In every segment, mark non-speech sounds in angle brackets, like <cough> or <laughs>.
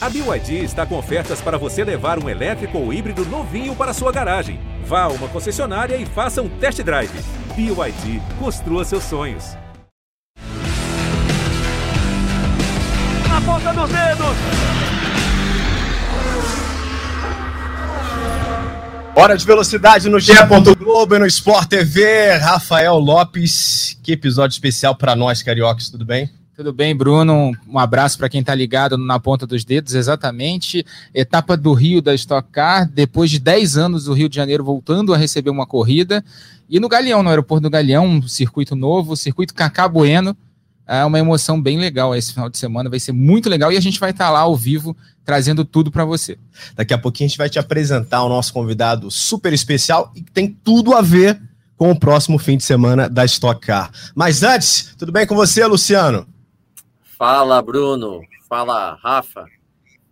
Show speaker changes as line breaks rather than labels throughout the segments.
A BYD está com ofertas para você levar um elétrico ou híbrido novinho para sua garagem. Vá a uma concessionária e faça um test drive. BYD, construa seus sonhos.
Na ponta dos dedos!
Hora de velocidade no G. Globo e no Sport TV. Rafael Lopes, que episódio especial para nós, cariocas, tudo bem?
Tudo bem, Bruno? Um abraço para quem está ligado na ponta dos dedos, exatamente. Etapa do Rio da Stock Car, depois de 10 anos o Rio de Janeiro voltando a receber uma corrida. E no Galeão, no aeroporto do Galeão, um circuito novo, circuito Cacá Bueno. É uma emoção bem legal esse final de semana, vai ser muito legal e a gente vai estar tá lá ao vivo trazendo tudo para você.
Daqui a pouquinho a gente vai te apresentar o nosso convidado super especial e tem tudo a ver com o próximo fim de semana da Stock Car. Mas antes, tudo bem com você, Luciano?
Fala, Bruno. Fala, Rafa.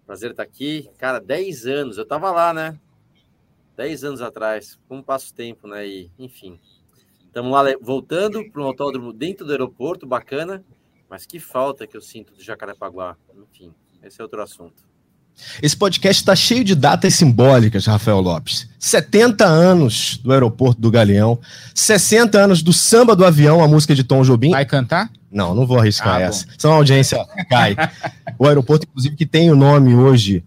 Prazer estar aqui. Cara, 10 anos. Eu tava lá, né? 10 anos atrás. Como passa o tempo, né? E, enfim. Estamos lá voltando para um autódromo dentro do aeroporto, bacana. Mas que falta que eu sinto do Jacarepaguá. Enfim, esse é outro assunto.
Esse podcast está cheio de datas simbólicas, Rafael Lopes. 70 anos do aeroporto do Galeão, 60 anos do samba do avião, a música de Tom Jobim.
Vai cantar?
Não, não vou arriscar ah, essa. Só a audiência cai. <laughs> o aeroporto, inclusive, que tem o nome hoje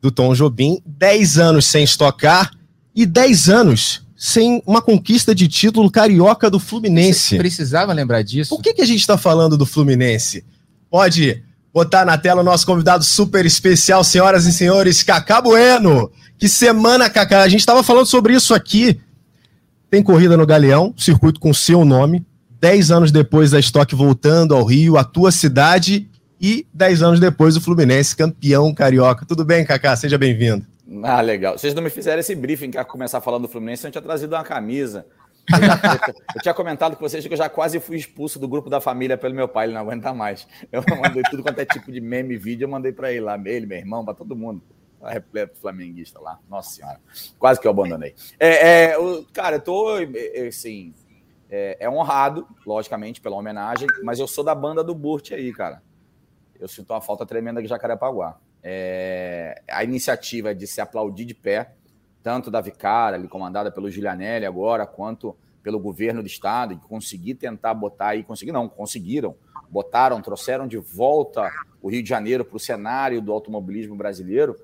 do Tom Jobim, 10 anos sem estocar e 10 anos sem uma conquista de título carioca do Fluminense. Você
precisava lembrar disso.
Por que, que a gente está falando do Fluminense? Pode botar na tela o nosso convidado super especial, senhoras e senhores, Cacá Bueno. Que semana, Cacá. A gente estava falando sobre isso aqui. Tem corrida no Galeão, circuito com seu nome. Dez anos depois da Stock voltando ao Rio, a tua cidade. E dez anos depois o Fluminense, campeão carioca. Tudo bem, Cacá? Seja bem-vindo.
Ah, legal. Vocês não me fizeram esse briefing que ia começar falando do Fluminense, eu tinha trazido uma camisa. Eu, já, eu, tinha comentado com vocês que eu já quase fui expulso do grupo da família pelo meu pai, ele não aguenta mais. Eu mandei tudo quanto é tipo de meme, vídeo, eu mandei para ele lá, ele, meu irmão, para todo mundo. Tá repleto flamenguista lá. Nossa senhora. Quase que eu abandonei. É, é, eu, cara, eu tô, é, é, assim, é, é, honrado, logicamente, pela homenagem, mas eu sou da banda do Burt aí, cara. Eu sinto uma falta tremenda de Jacarepaguá. É, a iniciativa de se aplaudir de pé tanto da Vicara, ali comandada pelo Giulianelli agora, quanto pelo governo do estado, de conseguir tentar botar aí, conseguir não, conseguiram, botaram, trouxeram de volta o Rio de Janeiro para o cenário do automobilismo brasileiro,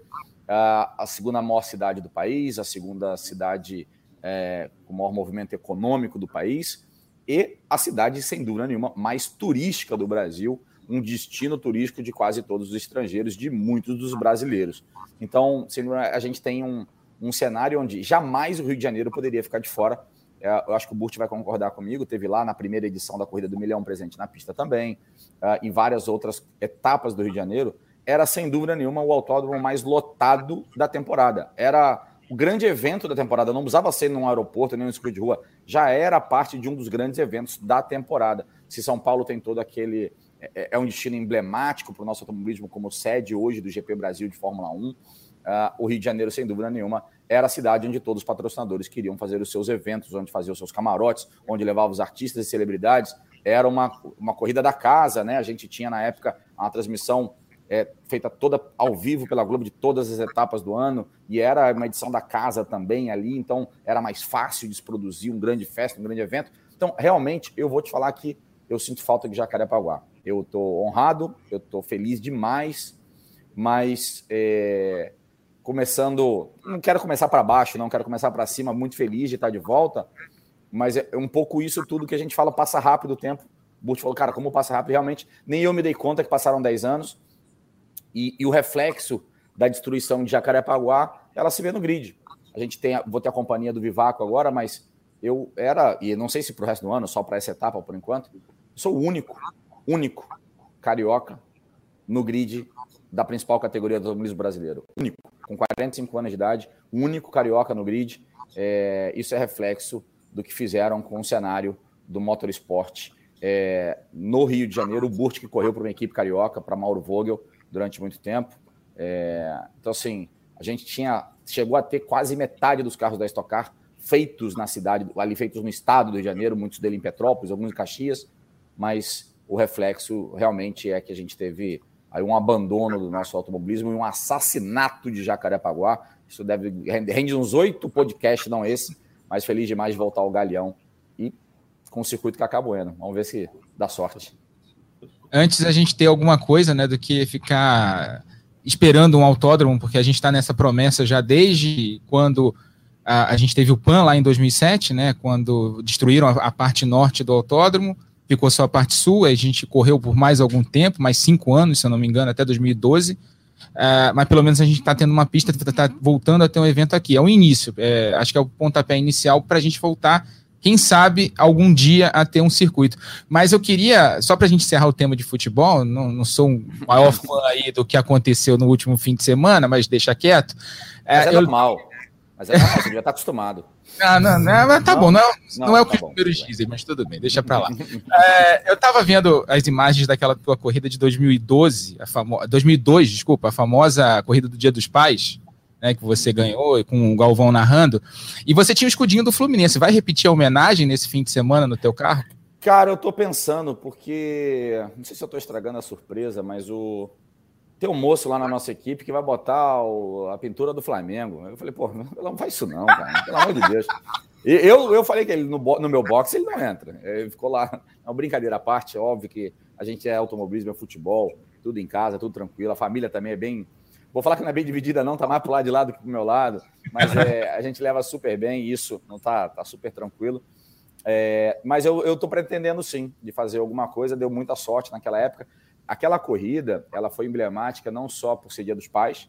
a segunda maior cidade do país, a segunda cidade é, com o maior movimento econômico do país e a cidade, sem dúvida nenhuma, mais turística do Brasil, um destino turístico de quase todos os estrangeiros, de muitos dos brasileiros. Então, a gente tem um, um cenário onde jamais o Rio de Janeiro poderia ficar de fora. É, eu acho que o Burt vai concordar comigo. Teve lá na primeira edição da Corrida do Milhão presente na pista também, uh, em várias outras etapas do Rio de Janeiro. Era, sem dúvida nenhuma, o autódromo mais lotado da temporada. Era o grande evento da temporada. Não precisava ser num aeroporto, nem num circuito de rua. Já era parte de um dos grandes eventos da temporada. Se São Paulo tem todo aquele. É, é um destino emblemático para o nosso automobilismo como sede hoje do GP Brasil de Fórmula 1 uh, o Rio de Janeiro, sem dúvida nenhuma, era a cidade onde todos os patrocinadores queriam fazer os seus eventos, onde faziam os seus camarotes, onde levavam os artistas e celebridades. Era uma, uma corrida da casa, né? A gente tinha na época uma transmissão é, feita toda ao vivo pela Globo de todas as etapas do ano, e era uma edição da casa também ali, então era mais fácil de se produzir um grande festa, um grande evento. Então, realmente, eu vou te falar que eu sinto falta de Jacarepaguá. Eu estou honrado, eu estou feliz demais, mas é, começando. Não quero começar para baixo, não quero começar para cima, muito feliz de estar de volta, mas é um pouco isso tudo que a gente fala, passa rápido o tempo. O Burt falou, cara, como passa rápido, realmente, nem eu me dei conta que passaram 10 anos. E, e o reflexo da destruição de Jacarepaguá, ela se vê no grid. A gente tem, vou ter a companhia do Vivaco agora, mas eu era, e não sei se para o resto do ano, só para essa etapa por enquanto, sou o único, único carioca no grid da principal categoria do automobilismo brasileiro. Único, com 45 anos de idade, único carioca no grid. É, isso é reflexo do que fizeram com o cenário do motorsport é, no Rio de Janeiro. O Burt que correu para uma equipe carioca, para Mauro Vogel, durante muito tempo. É, então, assim, a gente tinha chegou a ter quase metade dos carros da Stock Car feitos na cidade, ali feitos no estado do Rio de Janeiro, muitos dele em Petrópolis, alguns em Caxias, mas o reflexo realmente é que a gente teve aí um abandono do nosso automobilismo e um assassinato de Jacarepaguá. Isso deve rende uns oito podcasts, não esse, mas feliz demais de voltar ao Galeão e com o circuito Cacá Bueno. Vamos ver se dá sorte.
Antes a gente ter alguma coisa, né, do que ficar esperando um autódromo, porque a gente está nessa promessa já desde quando a, a, gente teve o PAN lá em 2007, né, quando destruíram a, a parte norte do autódromo, ficou só a parte sul, a gente correu por mais algum tempo, mais cinco anos, se eu não me engano, até 2012. Uh, mas pelo menos a gente está tendo uma pista, está voltando a ter um evento aqui. É o início, é, acho que é o pontapé inicial para a gente voltar, quem sabe, algum dia a ter um circuito. Mas eu queria, só para a gente encerrar o tema de futebol, não, não sou um maior fã aí do que aconteceu no último fim de semana, mas deixa quieto.
Mas é, é eu... mas é normal, você já está acostumado. <laughs>
Ah, não, não, tá não, bom, não, é não, não é o que tá os números dizem, mas tudo bem, deixa pra lá. <laughs> é, eu tava vendo as imagens daquela tua corrida de 2012, a famo... 2002, desculpa, a famosa corrida do Dia dos Pais, né, que você ganhou com o Galvão narrando, e você tinha o escudinho do Fluminense. Vai repetir a homenagem nesse fim de semana no teu carro?
Cara, eu tô pensando, porque. Não sei se eu tô estragando a surpresa, mas o tem um moço lá na nossa equipe que vai botar o, a pintura do Flamengo. Eu falei, pô, não faz isso não, cara, pelo amor de Deus. E eu, eu falei que ele no, no meu box ele não entra. Ele ficou lá, é uma brincadeira à parte, é óbvio que a gente é automobilismo, é futebol, tudo em casa, tudo tranquilo. A família também é bem. Vou falar que não é bem dividida, não, tá mais pro lado de lá do que pro meu lado, mas é, a gente leva super bem isso, não tá, tá super tranquilo. É, mas eu, eu tô pretendendo sim de fazer alguma coisa, deu muita sorte naquela época aquela corrida, ela foi emblemática não só por ser Dia dos Pais.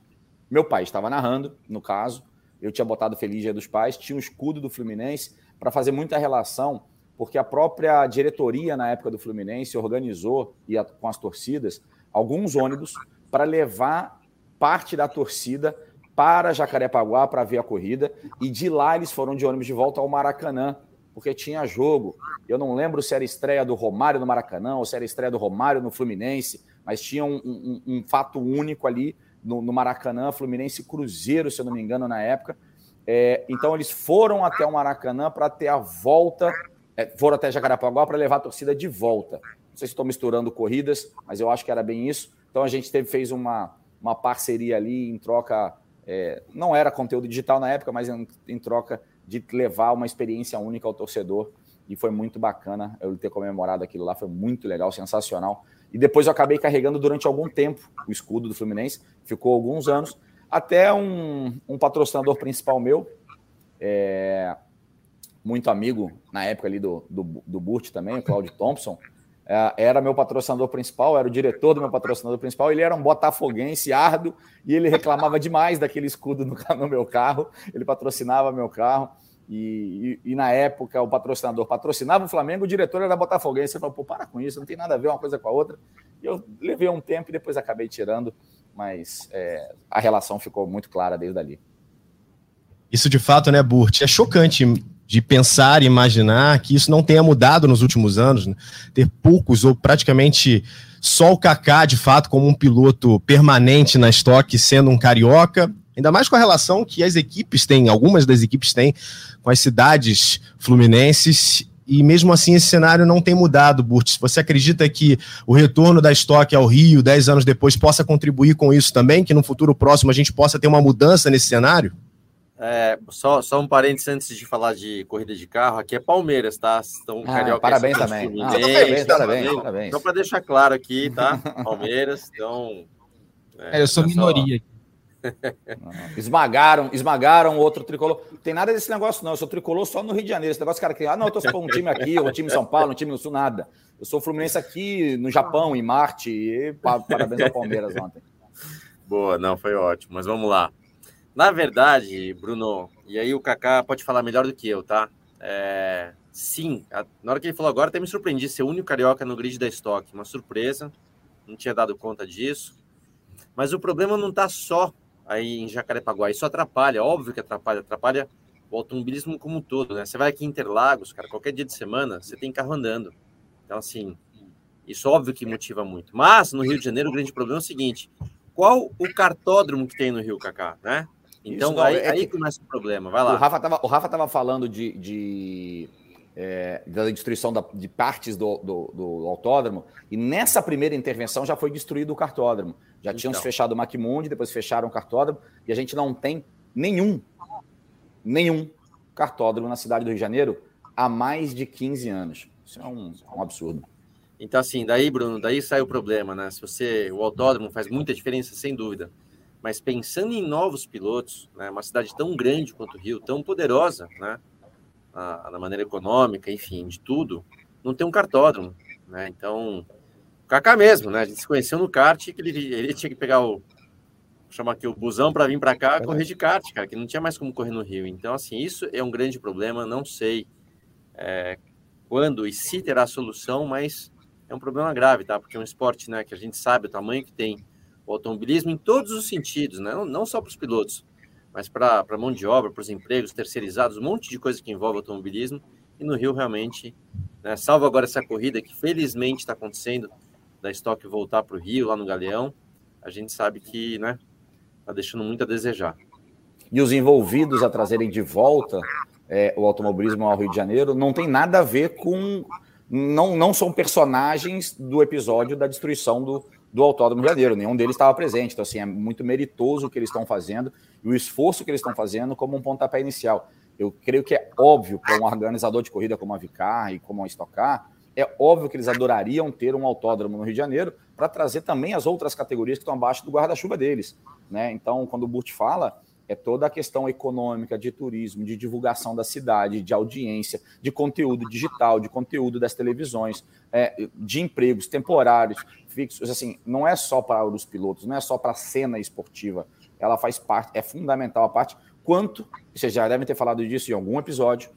Meu pai estava narrando, no caso, eu tinha botado Feliz Dia dos Pais, tinha o um escudo do Fluminense para fazer muita relação, porque a própria diretoria na época do Fluminense organizou e com as torcidas alguns ônibus para levar parte da torcida para Jacarepaguá para ver a corrida. E de lá eles foram de ônibus de volta ao Maracanã porque tinha jogo. Eu não lembro se era estreia do Romário no Maracanã ou se era estreia do Romário no Fluminense, mas tinha um, um, um fato único ali no, no, Maracanã, Fluminense Cruzeiro, se eu não me engano, na época. É, então eles foram até o Maracanã para ter a volta, é, foram até Jacarepaguá para levar a torcida de volta. Não sei se estou misturando corridas, mas eu acho que era bem isso. Então a gente teve, fez uma, uma parceria ali em troca. É, não era conteúdo digital na época, mas em, em troca de levar uma experiência única ao torcedor. E foi muito bacana eu ter comemorado aquilo lá, foi muito legal, sensacional. E depois eu acabei carregando durante algum tempo o escudo do Fluminense, ficou alguns anos, até um, um patrocinador principal meu, é, muito amigo na época ali do, do, do Burt também, o Claudio Thompson, era meu patrocinador principal, era o diretor do meu patrocinador principal, ele era um botafoguense árduo e ele reclamava demais daquele escudo no, no meu carro, ele patrocinava meu carro. E, e, e, na época o patrocinador patrocinava o Flamengo, o diretor era botafoguense. Eu falei, pô, para com isso, não tem nada a ver uma coisa com a outra. E eu levei um tempo e depois acabei tirando, mas é, a relação ficou muito clara desde ali.
Isso de fato, né, Burt? É chocante de pensar e imaginar que isso não tenha mudado nos últimos anos, né? ter poucos ou praticamente só o Kaká, de fato, como um piloto permanente na estoque, sendo um carioca, ainda mais com a relação que as equipes têm, algumas das equipes têm, com as cidades fluminenses, e mesmo assim esse cenário não tem mudado, Burtis. Você acredita que o retorno da estoque ao Rio, 10 anos depois, possa contribuir com isso também? Que no futuro próximo a gente possa ter uma mudança nesse cenário?
É, só, só um parênteses antes de falar de corrida de carro, aqui é Palmeiras, tá?
Então, ah, Carioca parabéns também. Ah, parabéns, parabéns, parabéns.
Só para deixar claro aqui, tá? <laughs> Palmeiras, então.
É, eu sou minoria.
esmagaram, esmagaram outro tricolor. Não tem nada desse negócio, não. Eu sou tricolor só no Rio de Janeiro. Esse negócio, cara, que, ah, não, eu tô um time aqui, um time em São Paulo, um time no Sul, nada. Eu sou Fluminense aqui no Japão, em Marte. E parabéns ao Palmeiras ontem.
Boa, não, foi ótimo. Mas vamos lá. Na verdade, Bruno, e aí o Kaká pode falar melhor do que eu, tá? É, sim, a, na hora que ele falou agora, até me surpreendi ser o único carioca no grid da estoque. Uma surpresa, não tinha dado conta disso. Mas o problema não está só aí em Jacarepaguá, isso atrapalha, óbvio que atrapalha, atrapalha o automobilismo como um todo, né? Você vai aqui em Interlagos, cara, qualquer dia de semana, você tem carro andando. Então, assim, isso óbvio que motiva muito. Mas no Rio de Janeiro, o grande problema é o seguinte: qual o cartódromo que tem no Rio, Kaká, né? Então, não, aí, é aí começa o problema. Vai lá.
O Rafa estava o Rafa tava falando de, de é, da destruição da, de partes do, do, do, autódromo, e nessa primeira intervenção já foi destruído o cartódromo. Já então. tinham fechado o Macmundi, depois fecharam o cartódromo, e a gente não tem nenhum, nenhum cartódromo na cidade do Rio de Janeiro há mais de 15 anos. Isso é um, um absurdo.
Então, assim, daí, Bruno, daí sai o problema, né? Se você. O autódromo faz muita diferença, sem dúvida. Mas pensando em novos pilotos, né? Uma cidade tão grande quanto o Rio, tão poderosa, né? Na, na maneira econômica, enfim, de tudo, não tem um cartódromo, né? Então, o Kaká mesmo, né? A gente se conheceu no kart que ele, ele tinha que pegar o. chamar aqui o busão para vir para cá correr de kart, cara, que não tinha mais como correr no Rio. Então, assim, isso é um grande problema. Não sei é, quando e se terá solução, mas é um problema grave, tá? Porque é um esporte, né, que a gente sabe o tamanho que tem o automobilismo em todos os sentidos, né? Não, só para os pilotos, mas para a mão de obra, para os empregos terceirizados, um monte de coisa que envolve automobilismo. E no Rio, realmente, né, salvo agora essa corrida que felizmente está acontecendo, da Stock voltar para o Rio, lá no Galeão, a gente sabe que, né, está deixando muito a desejar.
E os envolvidos a trazerem de volta é, o automobilismo ao Rio de Janeiro não tem nada a ver com não, não são personagens do episódio da destruição do, do Autódromo Janeiro. Nenhum deles estava presente. Então, assim, é muito meritoso o que eles estão fazendo e o esforço que eles estão fazendo como um pontapé inicial. Eu creio que é óbvio para um organizador de corrida como a Vicar e como a Stock Car, é óbvio que eles adorariam ter um autódromo no Rio de Janeiro para trazer também as outras categorias que estão abaixo do guarda-chuva deles. Né? Então, quando o Burt fala, é toda a questão econômica, de turismo, de divulgação da cidade, de audiência, de conteúdo digital, de conteúdo das televisões, é, de empregos temporários, fixos. Assim, não é só para os pilotos, não é só para a cena esportiva. Ela faz parte, é fundamental a parte. Quanto, vocês já devem ter falado disso em algum episódio,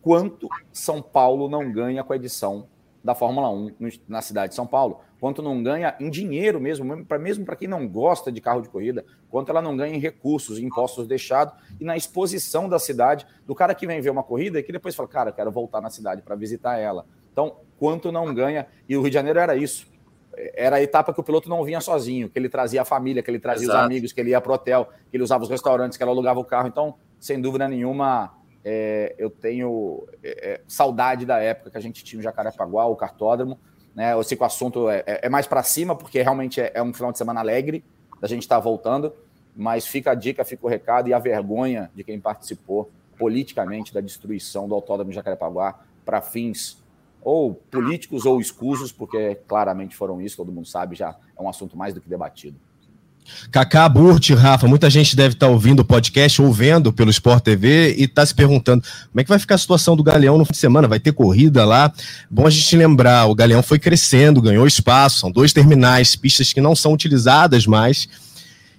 quanto São Paulo não ganha com a edição da Fórmula 1 na cidade de São Paulo quanto não ganha em dinheiro mesmo, para mesmo para quem não gosta de carro de corrida, quanto ela não ganha em recursos, em impostos deixados e na exposição da cidade do cara que vem ver uma corrida e que depois fala, cara, eu quero voltar na cidade para visitar ela. Então, quanto não ganha, e o Rio de Janeiro era isso. Era a etapa que o piloto não vinha sozinho, que ele trazia a família, que ele trazia Exato. os amigos, que ele ia para o hotel, que ele usava os restaurantes, que ele alugava o carro. Então, sem dúvida nenhuma, é, eu tenho é, é saudade da época que a gente tinha o Jacarepaguá, o cartódromo, né? Eu sei que o assunto é, é, é mais para cima, porque realmente é, é, um final de semana alegre, da gente estar tá voltando, mas fica a dica, fica o recado e a vergonha de quem participou politicamente da destruição do autódromo de Jacarepaguá para fins ou políticos ou escusos, porque claramente foram isso, todo mundo sabe, já é um assunto mais do que debatido.
Kaká, Burt, Rafa, muita gente deve estar tá ouvindo o podcast ou vendo pelo Sport TV e está se perguntando como é que vai ficar a situação do Galeão no fim de semana, vai ter corrida lá? Bom a gente lembrar, o Galeão foi crescendo, ganhou espaço, são dois terminais, pistas que não são utilizadas mais.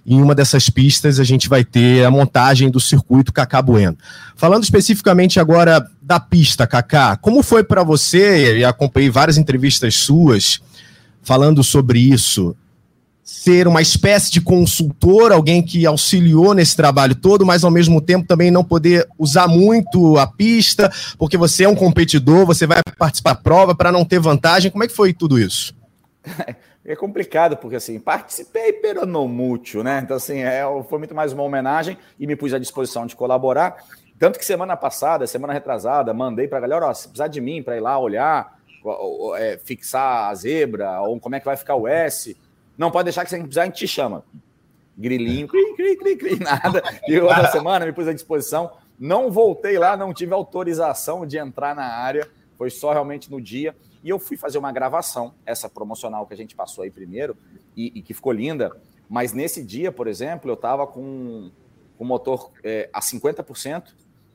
Em uma dessas pistas a gente vai ter a montagem do circuito Cacá Bueno. Falando especificamente agora da pista, Cacá, como foi para você, e acompanhei várias entrevistas suas falando sobre isso, ser uma espécie de consultor, alguém que auxiliou nesse trabalho todo, mas ao mesmo tempo também não poder usar muito a pista, porque você é um competidor, você vai participar da prova para não ter vantagem. Como é que foi tudo isso? <laughs>
É complicado, porque assim, participei, pero não mútil, né? Então, assim, é, foi muito mais uma homenagem e me pus à disposição de colaborar. Tanto que semana passada, semana retrasada, mandei para a galera, ó, se precisar de mim para ir lá olhar, é, fixar a zebra, ou como é que vai ficar o S, não pode deixar que se precisar, a gente te chama. Grilinho, cri, cri, cri, cri, nada. E outra semana me pus à disposição. Não voltei lá, não tive autorização de entrar na área. Foi só realmente no dia. E eu fui fazer uma gravação, essa promocional que a gente passou aí primeiro, e, e que ficou linda. Mas nesse dia, por exemplo, eu estava com o motor é, a 50%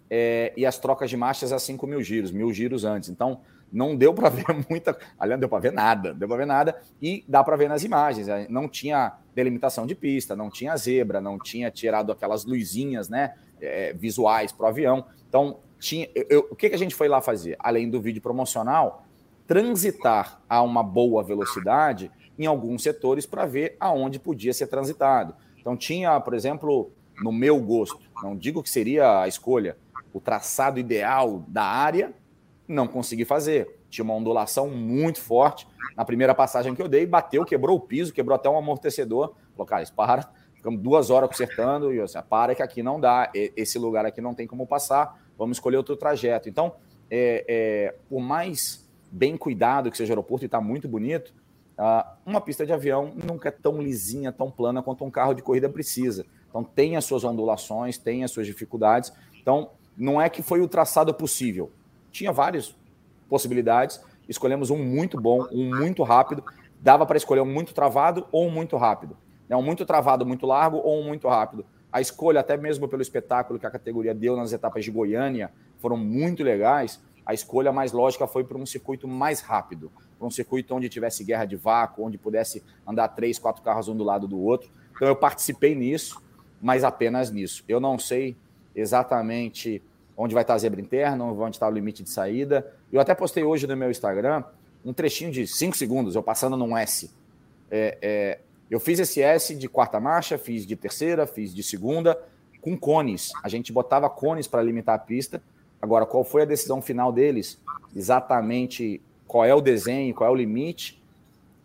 é, e as trocas de marchas a 5 mil giros, mil giros antes. Então, não deu para ver <laughs> muita. Aliás, não deu para ver nada, deu para ver nada, e dá para ver nas imagens. Né? Não tinha delimitação de pista, não tinha zebra, não tinha tirado aquelas luzinhas né, é, visuais para o avião. Então, tinha, eu, o que, que a gente foi lá fazer? Além do vídeo promocional, transitar a uma boa velocidade em alguns setores para ver aonde podia ser transitado. Então, tinha, por exemplo, no meu gosto, não digo que seria a escolha, o traçado ideal da área não consegui fazer. Tinha uma ondulação muito forte. Na primeira passagem que eu dei, bateu, quebrou o piso, quebrou até um amortecedor. Falou, cara, para. Ficamos duas horas consertando e eu disse, para que aqui não dá. Esse lugar aqui não tem como passar. Vamos escolher outro trajeto. Então, é, é, por mais bem cuidado que seja o aeroporto e está muito bonito, uh, uma pista de avião nunca é tão lisinha, tão plana quanto um carro de corrida precisa. Então tem as suas ondulações, tem as suas dificuldades. Então não é que foi o traçado possível. Tinha várias possibilidades. Escolhemos um muito bom, um muito rápido. Dava para escolher um muito travado ou um muito rápido. É um muito travado, muito largo ou um muito rápido. A escolha, até mesmo pelo espetáculo que a categoria deu nas etapas de Goiânia, foram muito legais. A escolha mais lógica foi para um circuito mais rápido, para um circuito onde tivesse guerra de vácuo, onde pudesse andar três, quatro carros um do lado do outro. Então eu participei nisso, mas apenas nisso. Eu não sei exatamente onde vai estar a zebra interna, onde está o limite de saída. Eu até postei hoje no meu Instagram um trechinho de cinco segundos, eu passando num S. É, é, eu fiz esse S de quarta marcha, fiz de terceira, fiz de segunda, com cones. A gente botava cones para limitar a pista. Agora, qual foi a decisão final deles? Exatamente qual é o desenho, qual é o limite?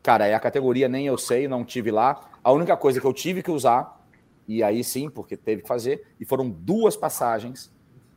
Cara, é a categoria, nem eu sei, não tive lá. A única coisa que eu tive que usar, e aí sim, porque teve que fazer, e foram duas passagens,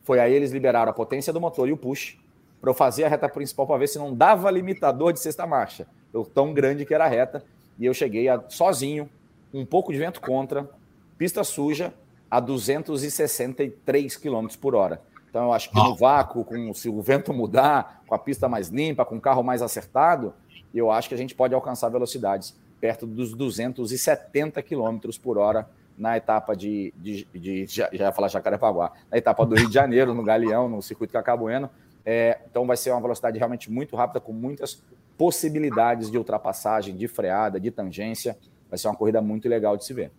foi aí eles liberaram a potência do motor e o push, para eu fazer a reta principal para ver se não dava limitador de sexta marcha. Eu, tão grande que era a reta. E eu cheguei a, sozinho, um pouco de vento contra, pista suja, a 263 km por hora. Então, eu acho que no vácuo, com, se o vento mudar, com a pista mais limpa, com o carro mais acertado, eu acho que a gente pode alcançar velocidades perto dos 270 km por hora na etapa de, de, de, já, já ia falar Jacarepaguá, na etapa do Rio de Janeiro, no Galeão, no circuito Cacabueno. É, então vai ser uma velocidade realmente muito rápida, com muitas possibilidades de ultrapassagem, de freada, de tangência. Vai ser uma corrida muito legal de se ver.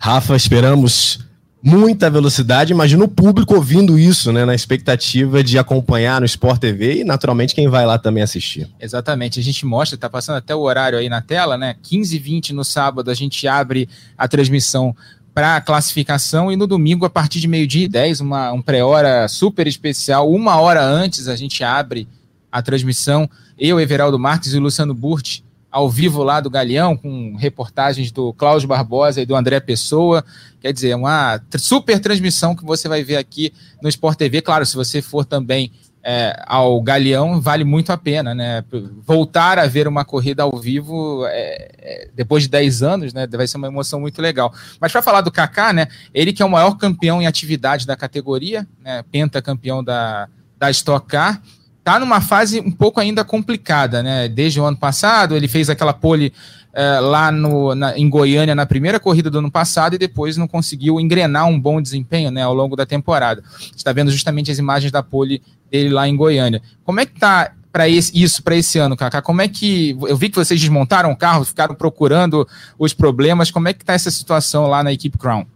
Rafa, esperamos muita velocidade. Imagina o público ouvindo isso, né? Na expectativa de acompanhar no Sport TV e, naturalmente, quem vai lá também assistir.
Exatamente. A gente mostra, tá passando até o horário aí na tela, né? 15 h 20 no sábado, a gente abre a transmissão para a classificação e no domingo, a partir de meio-dia e 10, uma, um pré-hora super especial. Uma hora antes a gente abre a transmissão. Eu, Everaldo Marques e o Luciano Burti, ao vivo lá do Galeão, com reportagens do Cláudio Barbosa e do André Pessoa. Quer dizer, uma super transmissão que você vai ver aqui no Sport TV. Claro, se você for também é, ao Galeão, vale muito a pena, né? Voltar a ver uma corrida ao vivo é, é, depois de 10 anos, né? Vai ser uma emoção muito legal. Mas para falar do Kaká, né? Ele que é o maior campeão em atividade da categoria, né? pentacampeão da, da Stock Car tá numa fase um pouco ainda complicada, né? Desde o ano passado, ele fez aquela pole é, lá no, na, em Goiânia na primeira corrida do ano passado e depois não conseguiu engrenar um bom desempenho né, ao longo da temporada. está vendo justamente as imagens da pole dele lá em Goiânia. Como é que tá para isso para esse ano, Kaká? Como é que eu vi que vocês desmontaram o carro, ficaram procurando os problemas? Como é que tá essa situação lá na equipe Crown?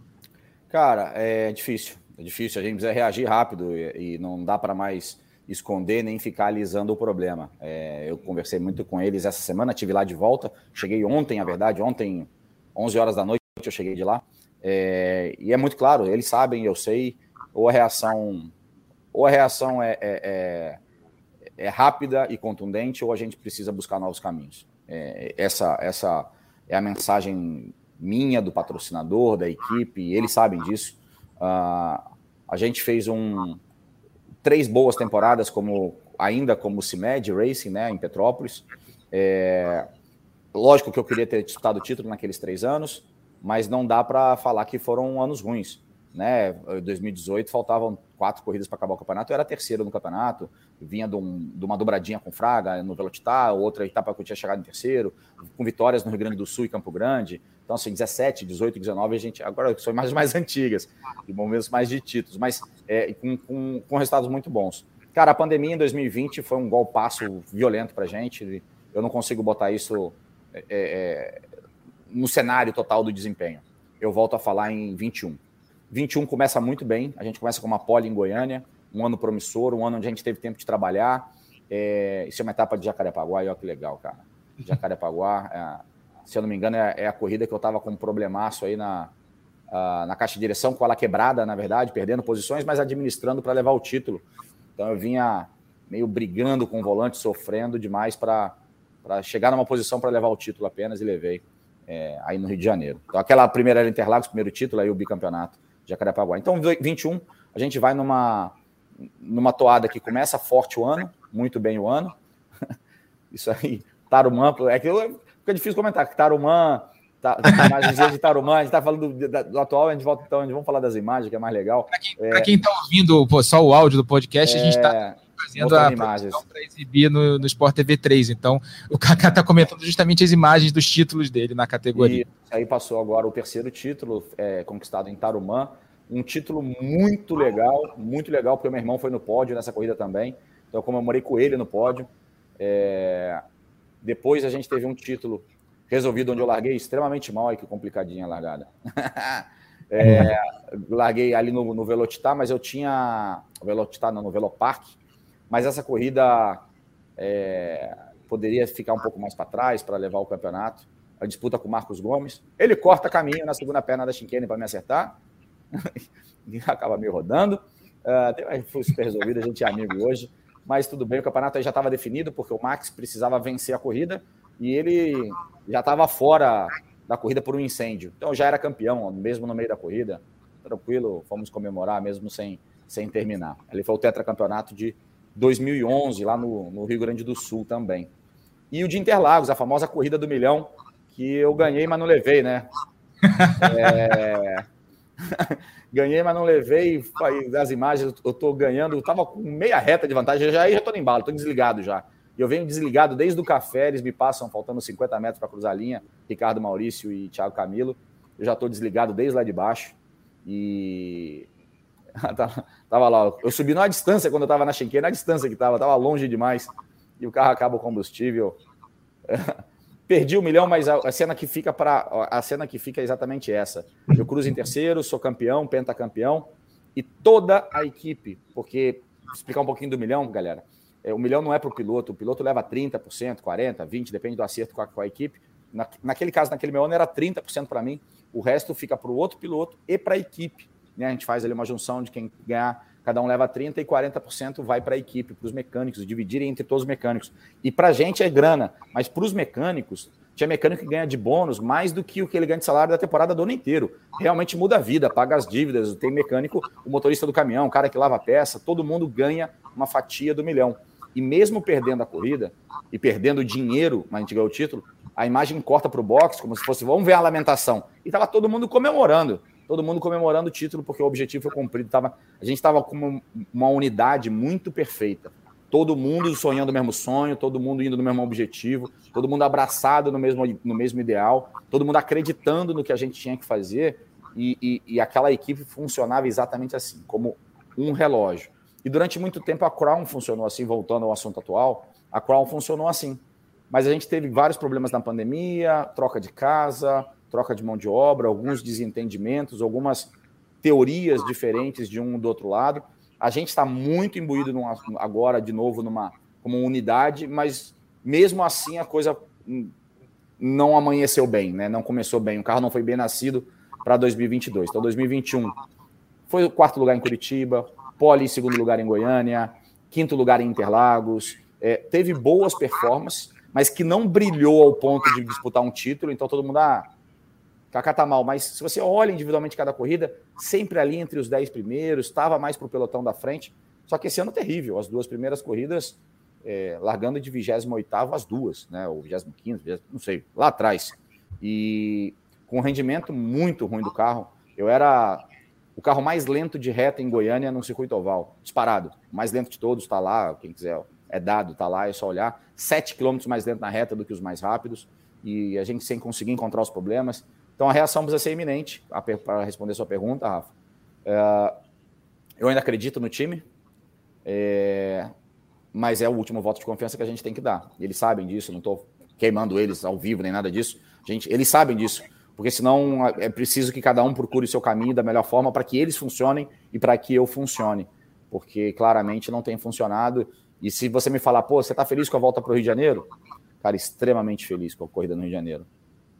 Cara, é difícil. É difícil. A gente precisa reagir rápido e, e não dá para mais esconder nem ficar alisando o problema. É, eu conversei muito com eles essa semana, tive lá de volta. Cheguei ontem, a verdade, ontem, 11 horas da noite, eu cheguei de lá. É, e é muito claro, eles sabem, eu sei, ou a reação, ou a reação é, é, é, é rápida e contundente, ou a gente precisa buscar novos caminhos. É, essa, essa é a mensagem minha, do patrocinador, da equipe, eles sabem disso. Uh, a gente fez um, três boas temporadas como ainda como CIMED Racing, né, em Petrópolis. É, lógico que eu queria ter disputado o título naqueles três anos, mas não dá para falar que foram anos ruins. Né? Em 2018 faltavam quatro corridas para acabar o campeonato, eu era terceiro no campeonato, vinha de, um, de uma dobradinha com Fraga no Velocitar, outra etapa que eu tinha chegado em terceiro, com vitórias no Rio Grande do Sul e Campo Grande. Então, assim, 17, 18, 19, a gente. Agora são imagens mais antigas, de momentos mais de títulos, mas é, com, com, com resultados muito bons. Cara, a pandemia em 2020 foi um golpaço violento para gente. Eu não consigo botar isso é, é, é, no cenário total do desempenho. Eu volto a falar em 21. 21 começa muito bem. A gente começa com uma pole em Goiânia, um ano promissor, um ano onde a gente teve tempo de trabalhar. É, isso é uma etapa de Jacarepaguá, e olha que legal, cara. Jacarepaguá, é, se eu não me engano, é, é a corrida que eu estava com um problemaço aí na, na caixa de direção, com ela quebrada, na verdade, perdendo posições, mas administrando para levar o título. Então eu vinha meio brigando com o volante, sofrendo demais para chegar numa posição para levar o título apenas e levei é, aí no Rio de Janeiro. Então aquela primeira era Interlagos, primeiro título, aí o bicampeonato Jacarepaguá. Então 21, a gente vai numa numa toada que começa forte o ano, muito bem o ano. <laughs> Isso aí, Tarumã, é que eu, fica difícil comentar, que Tarumã, tá, imagens de Tarumã, a gente está falando do, do, atual, a gente volta então, a gente vamos falar das imagens, que é mais legal.
Para quem está é, ouvindo pô, só o áudio do podcast, é, a gente está é, fazendo a imagens para exibir no, no Sport TV 3. Então, o Kaká está comentando justamente as imagens dos títulos dele na categoria.
E aí passou agora o terceiro título é, conquistado em Tarumã. Um título muito legal, muito legal, porque meu irmão foi no pódio nessa corrida também. Então, eu comemorei com ele no pódio. É... Depois a gente teve um título resolvido onde eu larguei extremamente mal, aí que complicadinha a largada. <laughs> é, larguei ali no, no Velocitar, mas eu tinha. Velocitar, não, no Velopark. Mas essa corrida é, poderia ficar um pouco mais para trás para levar o campeonato. A disputa com o Marcos Gomes. Ele corta caminho na segunda perna da Chinquene para me acertar. <laughs> acaba me rodando. Uh, foi super resolvido, a gente é amigo hoje mas tudo bem, o campeonato aí já estava definido, porque o Max precisava vencer a corrida e ele já estava fora da corrida por um incêndio. Então já era campeão, mesmo no meio da corrida. Tranquilo, fomos comemorar mesmo sem, sem terminar. Ele foi o tetracampeonato de 2011, lá no, no Rio Grande do Sul também. E o de Interlagos, a famosa corrida do milhão, que eu ganhei, mas não levei, né? <laughs> É... <laughs> Ganhei, mas não levei. Das imagens, eu tô ganhando. Eu tava com meia reta de vantagem. Já aí já tô no embalo, tô desligado já. E eu venho desligado desde o café. Eles me passam faltando 50 metros para cruzar a linha. Ricardo Maurício e Thiago Camilo. Eu já tô desligado desde lá de baixo. E. <laughs> tava lá. Eu subi na distância quando eu tava na Schenker, na distância que tava, tava longe demais. E o carro acaba o combustível. <laughs> Perdi um milhão, mas a, cena que fica para a cena que fica é exatamente essa. Eu cruzo em terceiro, sou campeão, pentacampeão e toda a equipe, porque explicar um pouquinho do milhão, galera. É, o milhão não é para o piloto, o piloto leva 30%, 40%, 20%, depende do acerto com a, com a equipe. Na, naquele caso, naquele meu ano, era 30% para mim, o resto fica para o outro piloto e para a equipe. Né? A gente faz ali uma junção de quem ganhar cada um leva 30% e 40% vai para a equipe, para os mecânicos, dividirem entre todos os mecânicos. E para a gente é grana, mas para os mecânicos, tinha mecânico que ganha de bônus mais do que o que ele ganha de salário da temporada do ano inteiro. Realmente muda a vida, paga as dívidas. Tem mecânico, o motorista do caminhão, o cara que lava a peça, todo mundo ganha uma fatia do milhão. E mesmo perdendo a corrida e perdendo dinheiro, mas a gente ganhou o título, a imagem corta para o box, como se fosse, vamos ver a lamentação. E estava todo mundo comemorando todo mundo comemorando o título, porque o objetivo foi cumprido. Tava, a gente estava com uma unidade muito perfeita. Todo mundo sonhando o mesmo sonho, todo mundo indo no mesmo objetivo, todo mundo abraçado no mesmo, no mesmo ideal, todo mundo acreditando no que a gente tinha que fazer, e, e, e aquela equipe funcionava exatamente assim, como um relógio. E durante muito tempo a Crown funcionou assim, voltando ao assunto atual, a Crown funcionou assim. Mas a gente teve vários problemas na pandemia, troca de casa, troca de mão de obra, alguns desentendimentos, algumas teorias diferentes de um do outro lado. A gente está muito imbuído numa, agora, de novo, numa como unidade, mas mesmo assim a coisa não amanheceu bem, né? não começou bem. O carro não foi bem nascido para 2022. Então, 2021 foi o quarto lugar em Curitiba, pole em segundo lugar em Goiânia, quinto lugar em Interlagos. É, teve boas performances, mas que não brilhou ao ponto de disputar um título. Então, todo mundo, ah, Kaká tá mal, mas se você olha individualmente cada corrida, sempre ali entre os 10 primeiros, estava mais para o pelotão da frente. Só que esse ano é terrível, as duas primeiras corridas, é, largando de 28 as duas, né? Ou 25, não sei, lá atrás. E com um rendimento muito ruim do carro. Eu era o carro mais lento de reta em Goiânia no circuito oval, disparado. O mais lento de todos, está lá, quem quiser, é dado, está lá, é só olhar. 7 km mais lento na reta do que os mais rápidos. E a gente sem conseguir encontrar os problemas. Então a reação precisa ser iminente, para responder sua pergunta, Rafa. É, eu ainda acredito no time, é, mas é o último voto de confiança que a gente tem que dar. Eles sabem disso, não estou queimando eles ao vivo nem nada disso. Gente, eles sabem disso, porque senão é preciso que cada um procure o seu caminho da melhor forma para que eles funcionem e para que eu funcione, porque claramente não tem funcionado. E se você me falar, pô, você está feliz com a volta para o Rio de Janeiro? Cara, extremamente feliz com a corrida no Rio de Janeiro.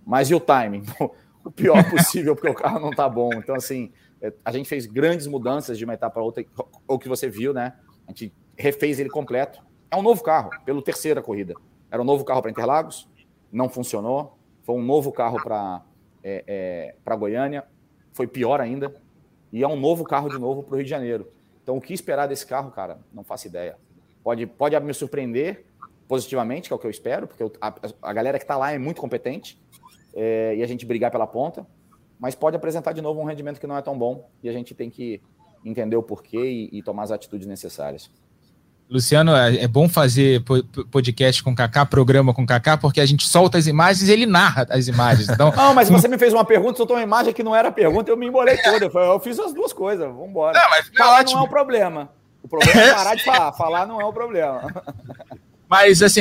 Mas e o timing? <laughs> o pior possível, porque o carro não tá bom. Então, assim, é, a gente fez grandes mudanças de uma etapa para outra, o que você viu, né? A gente refez ele completo. É um novo carro, pelo terceira corrida. Era um novo carro para Interlagos, não funcionou. Foi um novo carro para é, é, Goiânia, foi pior ainda. E é um novo carro de novo para o Rio de Janeiro. Então, o que esperar desse carro, cara, não faço ideia. Pode, pode me surpreender positivamente, que é o que eu espero, porque eu, a, a, galera que está lá é muito competente é, e a gente brigar pela ponta, mas pode apresentar de novo um rendimento que não é tão bom e a gente tem que entender o porquê e, e tomar as atitudes necessárias.
Luciano, é, é bom fazer podcast com o Kaká, programa com o Kaká, porque a gente solta as imagens e ele narra as imagens. Então... <laughs>
não, mas você me fez uma pergunta, soltou uma imagem que não era pergunta, eu me embolei toda. Eu fiz as duas coisas, vamos embora. Falar não é o problema. O problema é parar de falar. <laughs> Falar não é o problema. <laughs>
Mas, assim,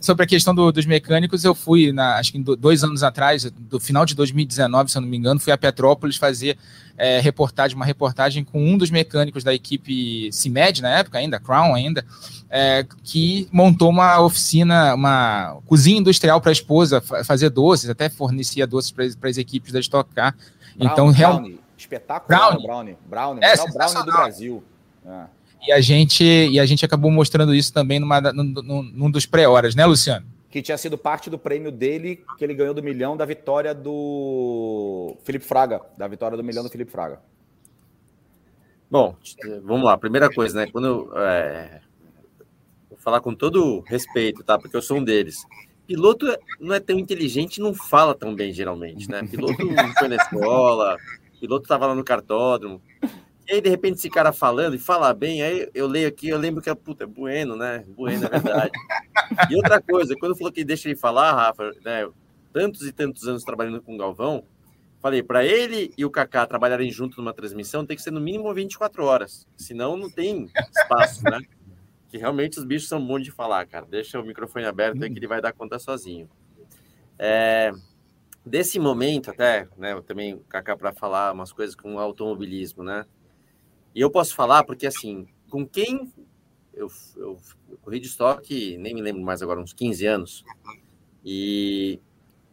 sobre a questão do, dos mecânicos, eu fui, na, acho que dois anos atrás, do final de 2019, se eu não me engano, fui a Petrópolis fazer é, reportagem, uma reportagem com um dos mecânicos da equipe CIMED, na época ainda, Crown ainda, é, que montou uma oficina, uma cozinha industrial para a esposa fazer doces, até fornecia doces para as equipes da Stock Car.
Brown, então, realmente. Espetacular, Brownie. Brownie. Brownie, é, Brownie do Brasil.
É. E a gente, e a gente acabou mostrando isso também numa, num, num dos pré-horas, né, Luciano?
Que tinha sido parte do prêmio dele, que ele ganhou do milhão da vitória do Felipe Fraga, da vitória do milhão do Felipe Fraga.
Bom, vamos lá. Primeira coisa, né? Quando eu, é, vou falar com todo respeito, tá? Porque eu sou um deles. Piloto não é tão inteligente, não fala tão bem geralmente, né? Piloto não foi na escola, piloto estava lá no cartódromo. E aí, de repente, esse cara falando e fala bem, aí eu leio aqui, eu lembro que é, puta, Bueno, né? Bueno, é verdade. e outra coisa, quando falou que deixa ele falar, Rafa, né? Tantos e tantos anos trabalhando com o Galvão, falei, para ele e o Kaká trabalharem junto numa transmissão, tem que ser no mínimo 24 horas, senão não tem espaço, né? Que realmente os bichos são bons de falar, cara. Deixa o microfone aberto aí que ele vai dar conta sozinho. É, desse momento até, né, eu também Kaká para falar umas coisas com o automobilismo, né? E eu posso falar porque, assim, com quem eu, eu, eu corri de estoque, nem me lembro mais agora, uns 15 anos, e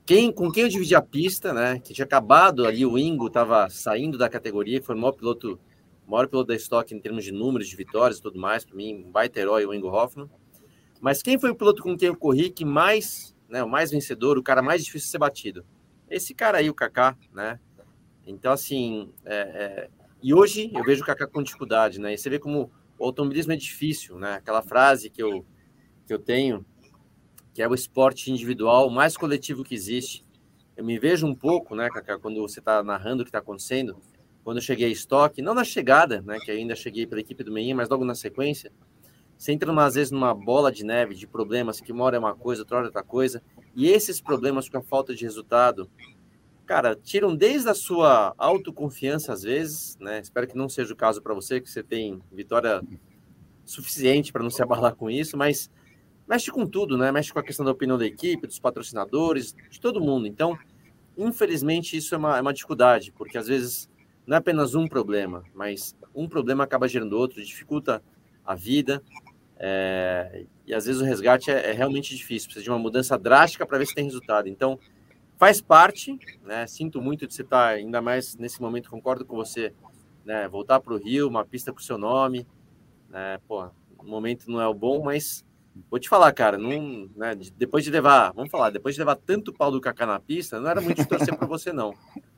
quem, com quem eu dividi a pista, né, que tinha acabado ali, o Ingo estava saindo da categoria, foi o maior piloto, maior piloto da estoque em termos de números, de vitórias e tudo mais, para mim, um baita herói, o Ingo Hoffman. Mas quem foi o piloto com quem eu corri que mais, né, o mais vencedor, o cara mais difícil de ser batido? Esse cara aí, o Kaká, né? Então, assim, é, é e hoje eu vejo o Kaká com dificuldade, né? E você vê como o automobilismo é difícil, né? Aquela frase que eu, que eu tenho, que é o esporte individual mais coletivo que existe. Eu me vejo um pouco, né, Kaká, quando você está narrando o que está acontecendo, quando eu cheguei a estoque, não na chegada, né, que ainda cheguei pela equipe do Meinha, mas logo na sequência, você entra às vezes numa bola de neve de problemas, que uma hora é uma coisa, outra hora é outra coisa, e esses problemas com a falta de resultado, cara, tiram desde a sua autoconfiança às vezes, né? Espero que não seja o caso para você, que você tem vitória suficiente para não se abalar com isso, mas mexe com tudo, né? Mexe com a questão da opinião da equipe, dos patrocinadores, de todo mundo. Então, infelizmente, isso é uma, é uma dificuldade, porque às vezes não é apenas um problema, mas um problema acaba gerando outro, dificulta a vida. É, e às vezes o resgate é, é realmente difícil, precisa de uma mudança drástica para ver se tem resultado. Então, faz parte, né? Sinto muito de você estar, tá, ainda mais nesse momento, concordo com você, né? Voltar para o Rio, uma pista com seu nome, né? Pô, o momento não é o bom, mas vou te falar, cara, não, né? depois de levar, vamos falar, depois de levar tanto pau do Kaká na pista, não era muito de torcer para você, não.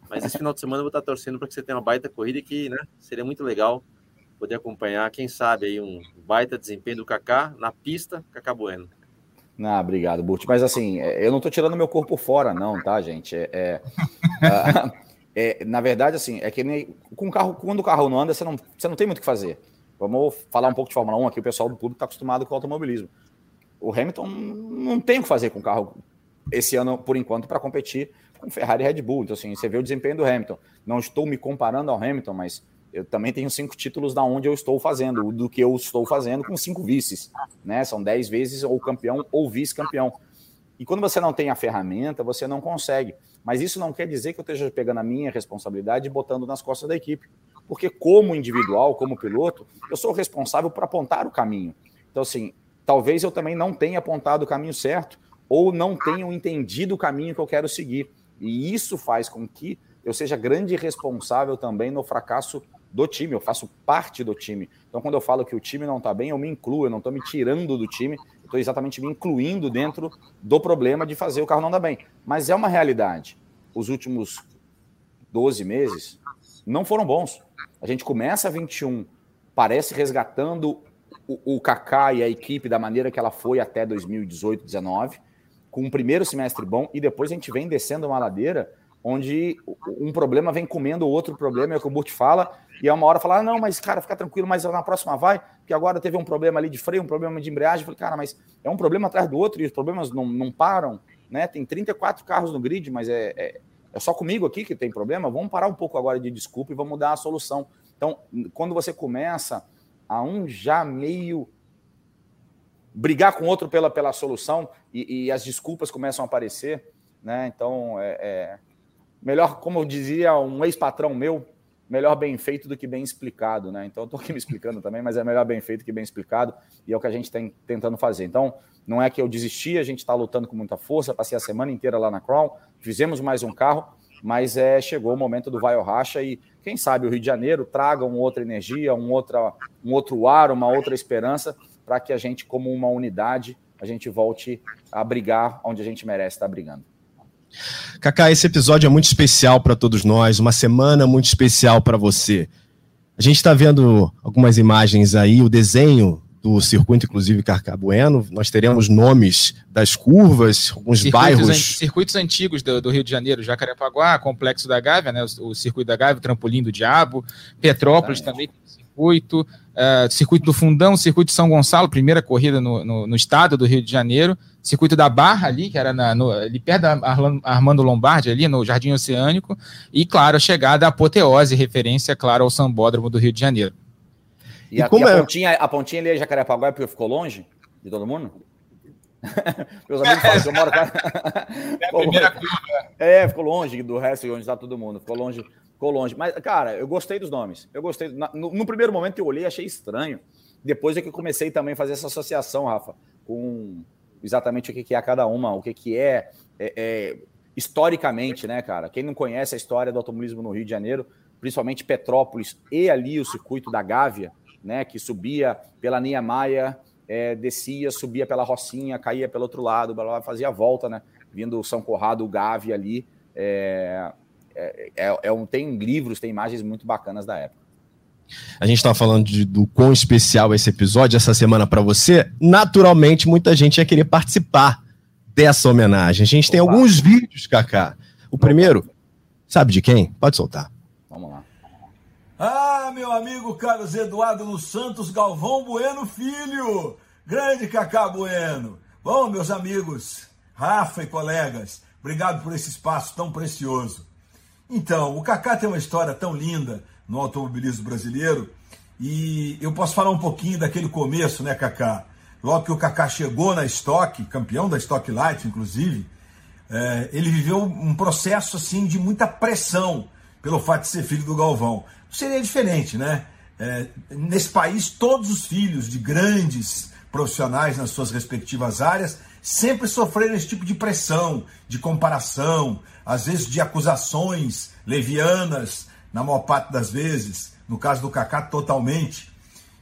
Mas esse final de semana eu vou estar tá torcendo para que você tenha uma baita corrida que, né? Seria muito legal poder acompanhar, quem sabe, aí um baita desempenho do Kaká na pista, Kaká Bueno.
Ah, obrigado, Burt. Mas assim, é, eu não estou tirando meu corpo fora, não, tá, gente? É, é, <laughs> é, na verdade, assim, é que nem com carro, quando o carro não anda, você não, você não tem muito o que fazer. Vamos falar um pouco de Fórmula 1 aqui, o pessoal do público está acostumado com o automobilismo. O Hamilton não tem o que fazer com o carro esse ano, por enquanto, para competir com Ferrari e Red Bull. Então, assim, você vê o desempenho do Hamilton. Não estou me comparando ao Hamilton, mas eu também tenho cinco títulos da onde eu estou fazendo, do que eu estou fazendo com cinco vices, né? São dez vezes ou campeão ou vice-campeão. E quando você não tem a ferramenta, você não consegue. Mas isso não quer dizer que eu esteja pegando a minha responsabilidade e botando nas costas da equipe. Porque, como individual, como piloto, eu sou responsável por apontar o caminho. Então, assim, talvez eu também não tenha apontado o caminho certo ou não tenha entendido o caminho que eu quero seguir. E isso faz com que eu seja grande responsável também no fracasso do time, eu faço parte do time. Então, quando eu falo que o time não está bem, eu me incluo, eu não estou me tirando do time, eu estou exatamente me incluindo dentro do problema de fazer o carro não dar bem. Mas é uma realidade. Os últimos 12 meses não foram bons. A gente começa 21 parece resgatando o, o Kaká e a equipe da maneira que ela foi até 2018, 19, com um primeiro semestre bom e depois a gente vem descendo uma ladeira onde um problema vem comendo o outro problema, é o que o Burt fala, e é uma hora falar, ah, não, mas cara, fica tranquilo, mas na próxima vai, porque agora teve um problema ali de freio, um problema de embreagem, eu falei, cara, mas é um problema atrás do outro e os problemas não, não param, né? Tem 34 carros no grid, mas é, é, é só comigo aqui que tem problema, vamos parar um pouco agora de desculpa e vamos dar a solução. Então, quando você começa a um já meio brigar com o outro pela, pela solução e, e as desculpas começam a aparecer, né? Então, é, é melhor, como eu dizia um ex-patrão meu, melhor bem feito do que bem explicado, né? Então, eu tô aqui me explicando também, mas é melhor bem feito que bem explicado e é o que a gente está tentando fazer. Então, não é que eu desisti, a gente está lutando com muita força, passei a semana inteira lá na Crown, fizemos mais um carro, mas é, chegou o momento do vai ou racha e quem sabe o Rio de Janeiro traga uma outra energia, um, outra, um outro ar, uma outra esperança para que a gente, como uma unidade, a gente volte a brigar onde a gente merece estar brigando.
Kaká, esse episódio é muito especial para todos nós, uma semana muito especial para você. A gente está vendo algumas imagens aí, o desenho do circuito, inclusive Carcabueno. Nós teremos nomes das curvas, alguns circuitos bairros. An
circuitos antigos do, do, Rio de Janeiro, Jacarepaguá, Complexo da Gávea, né, o, o Circuito da Gávea, o Trampolim do Diabo, Petrópolis ah, é. também circuito, uh, circuito do Fundão, circuito de São Gonçalo, primeira corrida no, no, no, estado do Rio de Janeiro, circuito da Barra ali, que era na, no, ali perto da Armando Lombardi, ali no Jardim Oceânico, e claro, a chegada à apoteose, referência, claro, ao Sambódromo do Rio de Janeiro.
E, e a, como e a, é? pontinha, a pontinha ali é Jacarepaguá porque ficou longe de todo mundo? <laughs> Meus amigos falam que eu moro. <laughs> É, é, ficou longe do resto onde está todo mundo. Ficou longe Ficou longe. Mas, cara, eu gostei dos nomes. Eu gostei. No, no primeiro momento eu olhei e achei estranho. Depois é que eu comecei também a fazer essa associação, Rafa, com exatamente o que, é cada uma, o que, que é, é, é, historicamente, né, cara? Quem não conhece a história do automobilismo no Rio de Janeiro, principalmente Petrópolis e ali o circuito da Gávea, né, que subia pela Niemeyer, é, descia, subia pela Rocinha, caía pelo outro lado, fazia a volta, né? Vindo São Corrado, o Gávea ali. É, é, é, é, um, tem livros, tem imagens muito bacanas da época.
A gente estava falando de, do quão especial esse episódio essa semana para você. Naturalmente, muita gente ia querer participar dessa homenagem. A gente Opa. tem alguns vídeos, Kaká. O primeiro, sabe de quem? Pode soltar.
Vamos lá.
Ah, meu amigo Carlos Eduardo dos Santos Galvão Bueno Filho. Grande Cacá Bueno. Bom, meus amigos, Rafa e colegas, obrigado por esse espaço tão precioso. Então, o Kaká tem uma história tão linda no automobilismo brasileiro e eu posso falar um pouquinho daquele começo, né, Kaká? Logo que o Kaká chegou na Stock, campeão da Stock Light, inclusive, é, ele viveu um processo assim de muita pressão pelo fato de ser filho do Galvão. Seria diferente, né? É, nesse país, todos os filhos de grandes profissionais nas suas respectivas áreas sempre sofreram esse tipo de pressão, de comparação, às vezes de acusações levianas, na maior parte das vezes, no caso do Kaká, totalmente.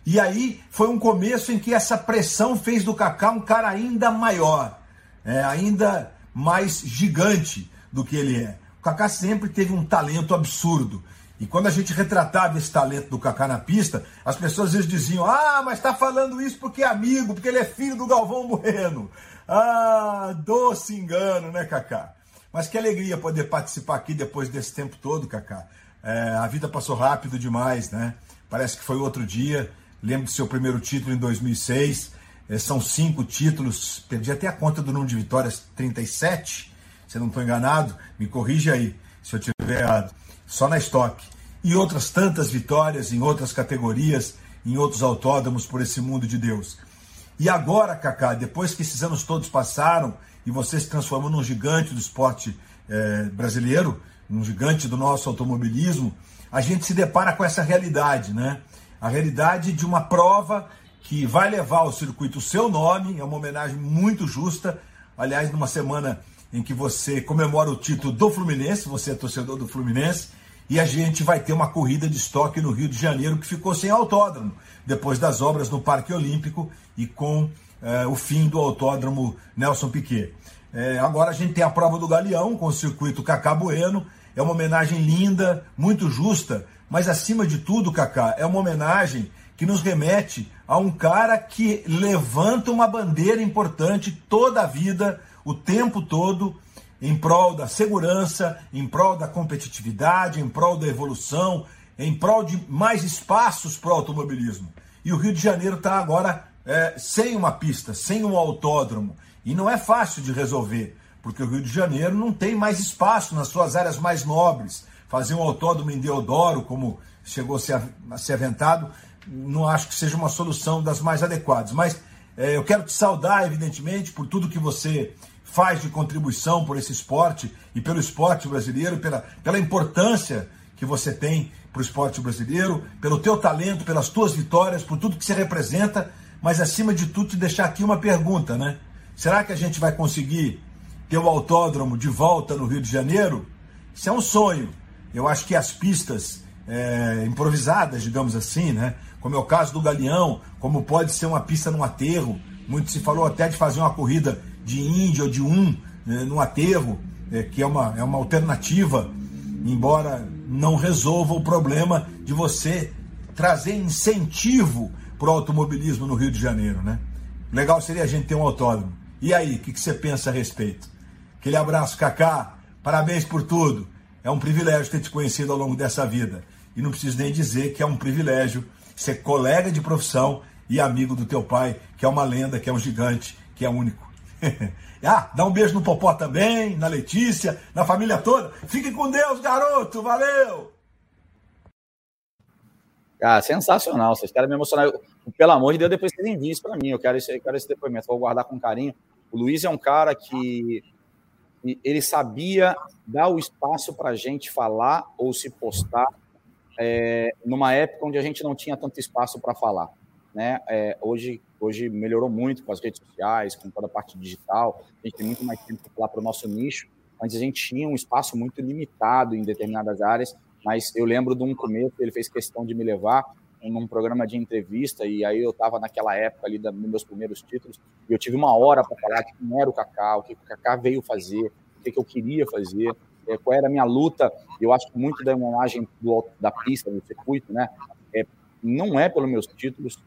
E aí foi um começo em que essa pressão fez do Kaká um cara ainda maior, é, ainda mais gigante do que ele é. O Kaká sempre teve um talento absurdo. E quando a gente retratava esse talento do Kaká na pista, as pessoas às vezes diziam: Ah, mas está falando isso porque é amigo, porque ele é filho do Galvão Bueno. Ah, doce engano, né, Kaká? Mas que alegria poder participar aqui depois desse tempo todo, Kaká. É, a vida passou rápido demais, né? Parece que foi outro dia. Lembro do seu primeiro título em 2006. É, são cinco títulos. Perdi até a conta do número de vitórias, 37. Se eu não estou enganado, me corrige aí se eu tiver errado. Só na estoque. E outras tantas vitórias em outras categorias, em outros autódromos por esse mundo de Deus. E agora, Kaká, depois que esses anos todos passaram e você se transformou num gigante do esporte é, brasileiro, um gigante do nosso automobilismo, a gente se depara com essa realidade, né? A realidade de uma prova que vai levar ao circuito o seu nome, é uma homenagem muito justa. Aliás, numa semana em que você comemora o título do Fluminense, você é torcedor do Fluminense, e a gente vai ter uma corrida de estoque no Rio de Janeiro que ficou sem autódromo, depois das obras no Parque Olímpico e com eh, o fim do autódromo Nelson Piquet. Eh, agora a gente tem a prova do Galeão com o circuito Cacá Bueno. É uma homenagem linda, muito justa, mas acima de tudo, Cacá, é uma homenagem que nos remete a um cara que levanta uma bandeira importante toda a vida, o tempo todo, em prol da segurança, em prol da competitividade, em prol da evolução, em prol de mais espaços para o automobilismo. E o Rio de Janeiro está agora é, sem uma pista, sem um autódromo. E não é fácil de resolver, porque o Rio de Janeiro não tem mais espaço nas suas áreas mais nobres. Fazer um autódromo em Deodoro, como chegou a ser, a ser aventado, não acho que seja uma solução das mais adequadas. Mas é, eu quero te saudar, evidentemente, por tudo que você faz de contribuição por esse esporte e pelo esporte brasileiro, pela, pela importância que você tem para o esporte brasileiro, pelo teu talento, pelas tuas vitórias, por tudo que você representa, mas acima de tudo deixar aqui uma pergunta, né? Será que a gente vai conseguir ter o autódromo de volta no Rio de Janeiro? Isso é um sonho. Eu acho que as pistas é, improvisadas, digamos assim, né? Como é o caso do Galeão, como pode ser uma pista no aterro. Muito se falou até de fazer uma corrida de Índia ou de um né, no aterro, é, que é uma, é uma alternativa, embora não resolva o problema de você trazer incentivo para o automobilismo no Rio de Janeiro, né? Legal seria a gente ter um autódromo. E aí, o que, que você pensa a respeito? Aquele abraço, Kaká. Parabéns por tudo. É um privilégio ter te conhecido ao longo dessa vida. E não preciso nem dizer que é um privilégio ser colega de profissão e amigo do teu pai, que é uma lenda, que é um gigante, que é único. <laughs> ah, dá um beijo no Popó também, na Letícia, na família toda. Fique com Deus, garoto. Valeu!
Ah, sensacional. Vocês querem me emocionar. Pelo amor de Deus, depois vocês enviem isso para mim. Eu quero, esse, eu quero esse depoimento. Vou guardar com carinho. O Luiz é um cara que ele sabia dar o espaço para a gente falar ou se postar é, numa época onde a gente não tinha tanto espaço para falar. Né? É, hoje, hoje melhorou muito com as redes sociais, com toda a parte digital. A gente tem muito mais tempo para falar para o nosso nicho. Antes a gente tinha um espaço muito limitado em determinadas áreas, mas eu lembro de um começo, ele fez questão de me levar num programa de entrevista, e aí eu estava naquela época ali dos meus primeiros títulos, e eu tive uma hora para falar quem era o Kaká, o que o Kaká veio fazer, o que, que eu queria fazer, é, qual era a minha luta. Eu acho muito da imagem do, da pista, do circuito, né? É, não é pelos meus títulos,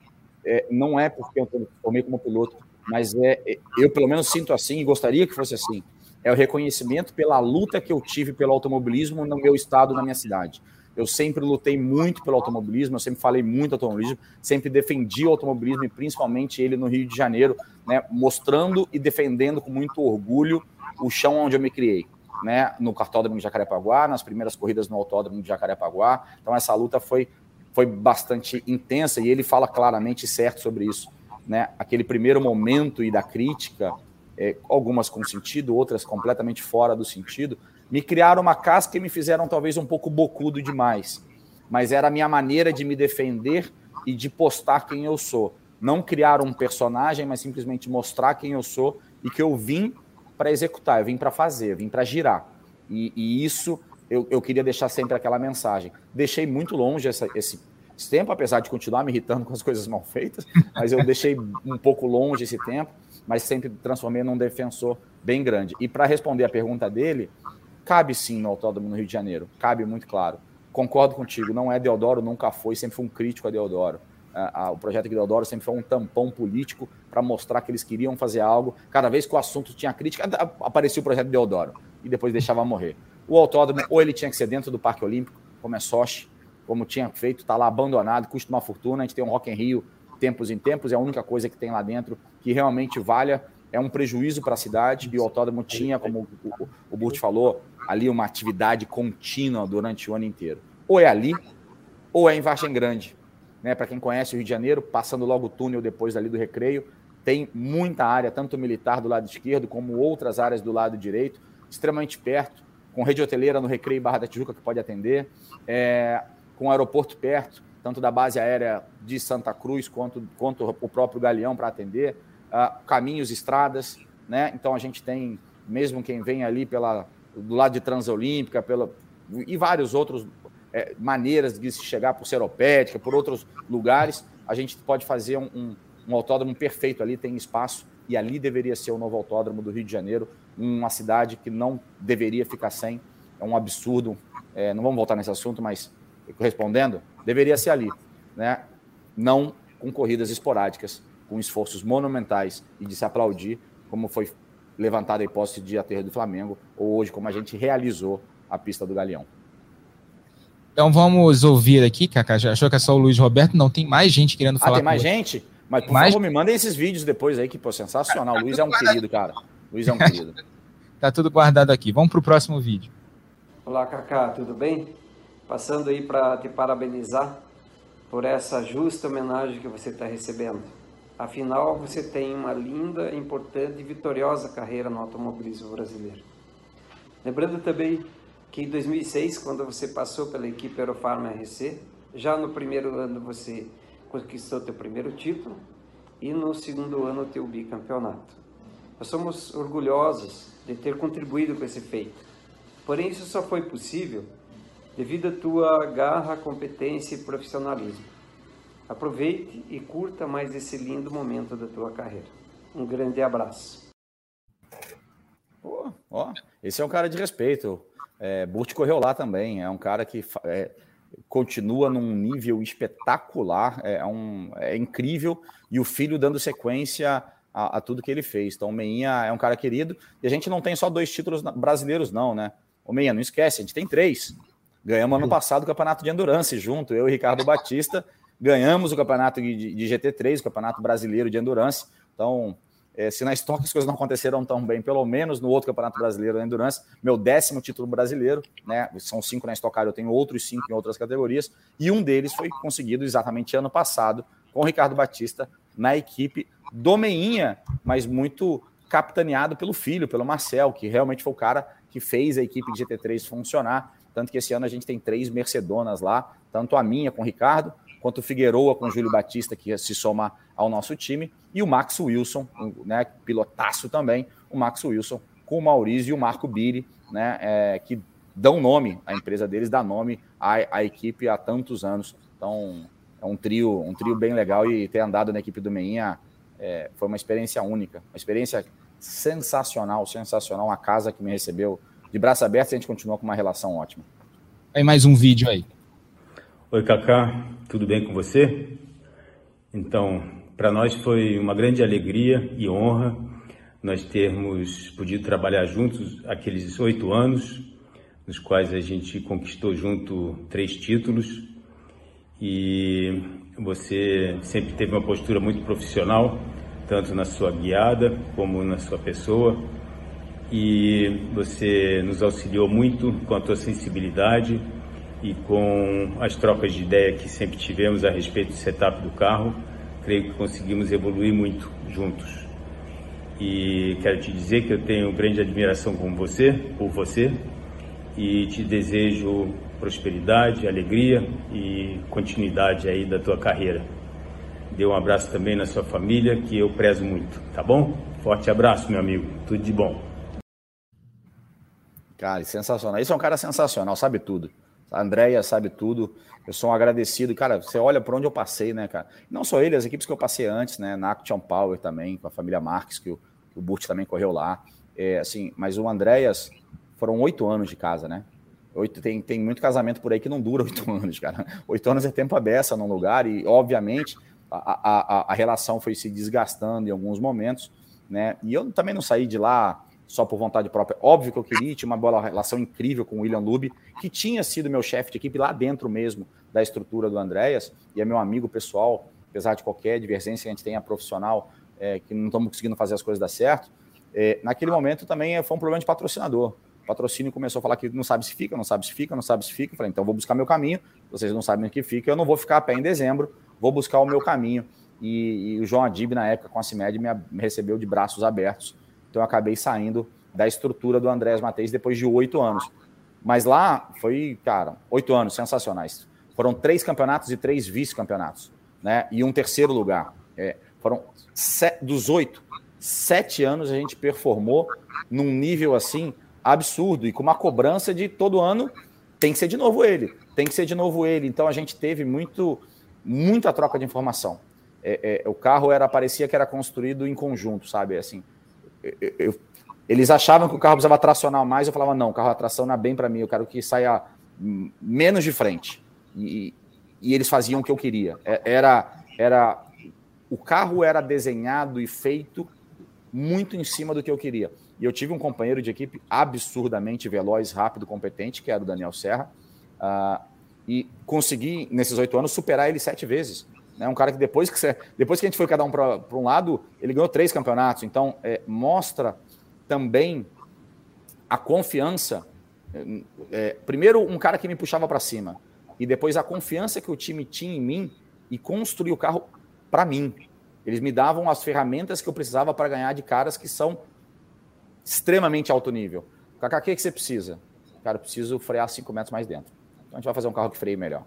é, não é porque eu formei como piloto, mas é, é, eu pelo menos sinto assim e gostaria que fosse assim. É o reconhecimento pela luta que eu tive pelo automobilismo no meu estado, na minha cidade. Eu sempre lutei muito pelo automobilismo, eu sempre falei muito automobilismo, sempre defendi o automobilismo e principalmente ele no Rio de Janeiro, né, mostrando e defendendo com muito orgulho o chão onde eu me criei. Né, no cartódromo de Jacarepaguá, nas primeiras corridas no autódromo de Jacarepaguá. Então essa luta foi foi bastante intensa e ele fala claramente certo sobre isso. Né? Aquele primeiro momento e da crítica, é, algumas com sentido, outras completamente fora do sentido, me criaram uma casca e me fizeram talvez um pouco bocudo demais. Mas era a minha maneira de me defender e de postar quem eu sou. Não criar um personagem, mas simplesmente mostrar quem eu sou e que eu vim para executar, eu vim para fazer, eu vim para girar. E, e isso eu, eu queria deixar sempre aquela mensagem. Deixei muito longe essa, esse, esse tempo, apesar de continuar me irritando com as coisas mal feitas, mas eu deixei um pouco longe esse tempo, mas sempre transformei num defensor bem grande. E para responder a pergunta dele, cabe sim no Autódromo no Rio de Janeiro, cabe muito claro. Concordo contigo, não é Deodoro, nunca foi, sempre foi um crítico a Deodoro. o projeto de Deodoro sempre foi um tampão político para mostrar que eles queriam fazer algo. Cada vez que o assunto tinha crítica, aparecia o projeto de Deodoro e depois deixava morrer. O autódromo, ou ele tinha que ser dentro do Parque Olímpico, como é Sochi, como tinha feito, está lá abandonado, custa uma fortuna. A gente tem um Rock in Rio tempos em tempos, é a única coisa que tem lá dentro que realmente valha. É um prejuízo para a cidade e o autódromo tinha, como o, o Burt falou, ali uma atividade contínua durante o ano inteiro. Ou é ali, ou é em Vargem Grande. Né? Para quem conhece o Rio de Janeiro, passando logo o túnel depois ali do Recreio, tem muita área, tanto militar do lado esquerdo como outras áreas do lado direito, extremamente perto com rede hoteleira no Recreio Barra da Tijuca que pode atender, é, com aeroporto perto, tanto da base aérea de Santa Cruz quanto, quanto o próprio Galeão para atender, uh, caminhos, estradas, né? Então a gente tem, mesmo quem vem ali pela, do lado de Transolímpica, pela, e vários outros é, maneiras de se chegar por Seropédica, por outros lugares, a gente pode fazer um, um, um autódromo perfeito ali, tem espaço, e ali deveria ser o novo autódromo do Rio de Janeiro, uma cidade que não deveria ficar sem. É um absurdo. É, não vamos voltar nesse assunto, mas respondendo, deveria ser ali. Né? não com corridas esporádicas, com esforços monumentais e de se aplaudir, como foi levantada a hipótese de aterro do Flamengo, ou hoje como a gente realizou a pista do Galeão.
Então vamos ouvir aqui, Cacá. Já achou que é só o Luiz Roberto? Não, tem mais gente querendo falar. Ah,
tem mais gente? Mas por mais... favor, me mandem esses vídeos depois aí, que pô, sensacional. Tá, Luiz é um guardado. querido, cara. Luiz é um querido. <laughs>
tá tudo guardado aqui. Vamos para o próximo vídeo.
Olá, Cacá, tudo bem? Passando aí para te parabenizar por essa justa homenagem que você está recebendo. Afinal, você tem uma linda, importante e vitoriosa carreira no automobilismo brasileiro. Lembrando também que em 2006, quando você passou pela equipe Aerofarma RC, já no primeiro ano você conquistou teu primeiro título e no segundo ano teu bicampeonato. Nós somos orgulhosos de ter contribuído com esse feito. Porém, isso só foi possível devido à tua garra, competência e profissionalismo. Aproveite e curta mais esse lindo momento da tua carreira. Um grande abraço.
Pô, ó, esse é um cara de respeito. É, Burt correu lá também. É um cara que é, continua num nível espetacular. É, um, é incrível. E o filho dando sequência a, a, tudo que ele fez. Então, o Meinha é um cara querido. E a gente não tem só dois títulos brasileiros, não, né? O Meinha, não esquece, a gente tem três. Ganhamos ano passado o campeonato de endurance junto, eu e Ricardo Batista ganhamos o campeonato de, de GT3, o campeonato brasileiro de endurance. Então, é, se na Stock as coisas não aconteceram tão bem, pelo menos no outro campeonato brasileiro de endurance, meu décimo título brasileiro, né? São cinco na Stock eu tenho outros cinco em outras categorias, e um deles foi conseguido exatamente ano passado com o Ricardo Batista na equipe do Meinha, mas muito capitaneado pelo filho, pelo Marcel, que realmente foi o cara que fez a equipe de GT3 funcionar. Tanto que esse ano a gente tem três Mercedonas lá, tanto a minha com o Ricardo, quanto o Figueroa com o Júlio Batista, que se soma ao nosso time, e o Max Wilson, né, pilotaço também, o Max Wilson com o Maurício e o Marco Biri, né, é, que dão nome, a empresa deles dá nome à, à, equipe há tantos anos. Então, é um trio, um trio bem legal e ter andado na equipe do Meinha é, foi uma experiência única, uma experiência sensacional, sensacional, uma casa que me recebeu de braço aberto e a gente continua com uma relação ótima.
Aí mais um vídeo aí.
Oi, Cacá, tudo bem com você? Então, para nós foi uma grande alegria e honra nós termos podido trabalhar juntos aqueles oito anos, nos quais a gente conquistou junto três títulos e você sempre teve uma postura muito profissional, tanto na sua guiada como na sua pessoa e você nos auxiliou muito com a tua sensibilidade e com as trocas de ideia que sempre tivemos a respeito do setup do carro, creio que conseguimos evoluir muito juntos. E quero te dizer que eu tenho grande admiração com você, por você, e te desejo prosperidade, alegria e continuidade aí da tua carreira. Dê um abraço também na sua família, que eu prezo muito, tá bom? Forte abraço, meu amigo. Tudo de bom.
Cara, sensacional. Esse é um cara sensacional, sabe tudo. A Andréia sabe tudo. Eu sou um agradecido. Cara, você olha por onde eu passei, né, cara? Não só ele, as equipes que eu passei antes, né? Na Action Power também, com a família Marques, que o, o Burt também correu lá. É, assim, mas o Andréas foram oito anos de casa, né? Oito, tem, tem muito casamento por aí que não dura oito <laughs> anos, cara. Oito anos é tempo aberto num lugar e, obviamente, a, a, a relação foi se desgastando em alguns momentos, né? E eu também não saí de lá só por vontade própria. Óbvio que eu queria, tinha uma boa relação incrível com o William Lube, que tinha sido meu chefe de equipe lá dentro mesmo da estrutura do Andréas, e é meu amigo pessoal, apesar de qualquer divergência a gente tenha profissional, é, que não estamos conseguindo fazer as coisas dar certo. É, naquele momento também foi um problema de patrocinador. O patrocínio começou a falar que não sabe se fica, não sabe se fica, não sabe se fica. Eu falei, então vou buscar meu caminho. Vocês não sabem o que fica, eu não vou ficar a pé em dezembro, vou buscar o meu caminho. E, e o João Adib, na época, com a CIMED, me, me recebeu de braços abertos então eu acabei saindo da estrutura do Andrés Mateus depois de oito anos. Mas lá foi, cara, oito anos sensacionais. Foram três campeonatos e três vice-campeonatos, né? E um terceiro lugar. É, foram dos oito, sete anos a gente performou num nível assim absurdo e com uma cobrança de todo ano tem que ser de novo ele, tem que ser de novo ele. Então a gente teve muito, muita troca de informação. É, é, o carro era parecia que era construído em conjunto, sabe? Assim, eu, eles achavam que o carro precisava tracionar mais, eu falava, não, o carro a tração não é bem para mim, eu quero que saia menos de frente. E, e, eles faziam o que eu queria. É, era, era o carro era desenhado e feito muito em cima do que eu queria. E eu tive um companheiro de equipe absurdamente veloz, rápido, competente, que era o Daniel Serra, uh, e consegui, nesses oito anos, superar ele sete vezes. Né? Um cara que depois que, você, depois que a gente foi cada um para um lado, ele ganhou três campeonatos. Então, é, mostra também a confiança. É, primeiro, um cara que me puxava para cima, e depois a confiança que o time tinha em mim e construir o carro para mim. Eles me davam as ferramentas que eu precisava para ganhar de caras que são extremamente alto nível. Kaká, o que, que você precisa? Cara, eu preciso frear 5 metros mais dentro. Então a gente vai fazer um carro que freie melhor.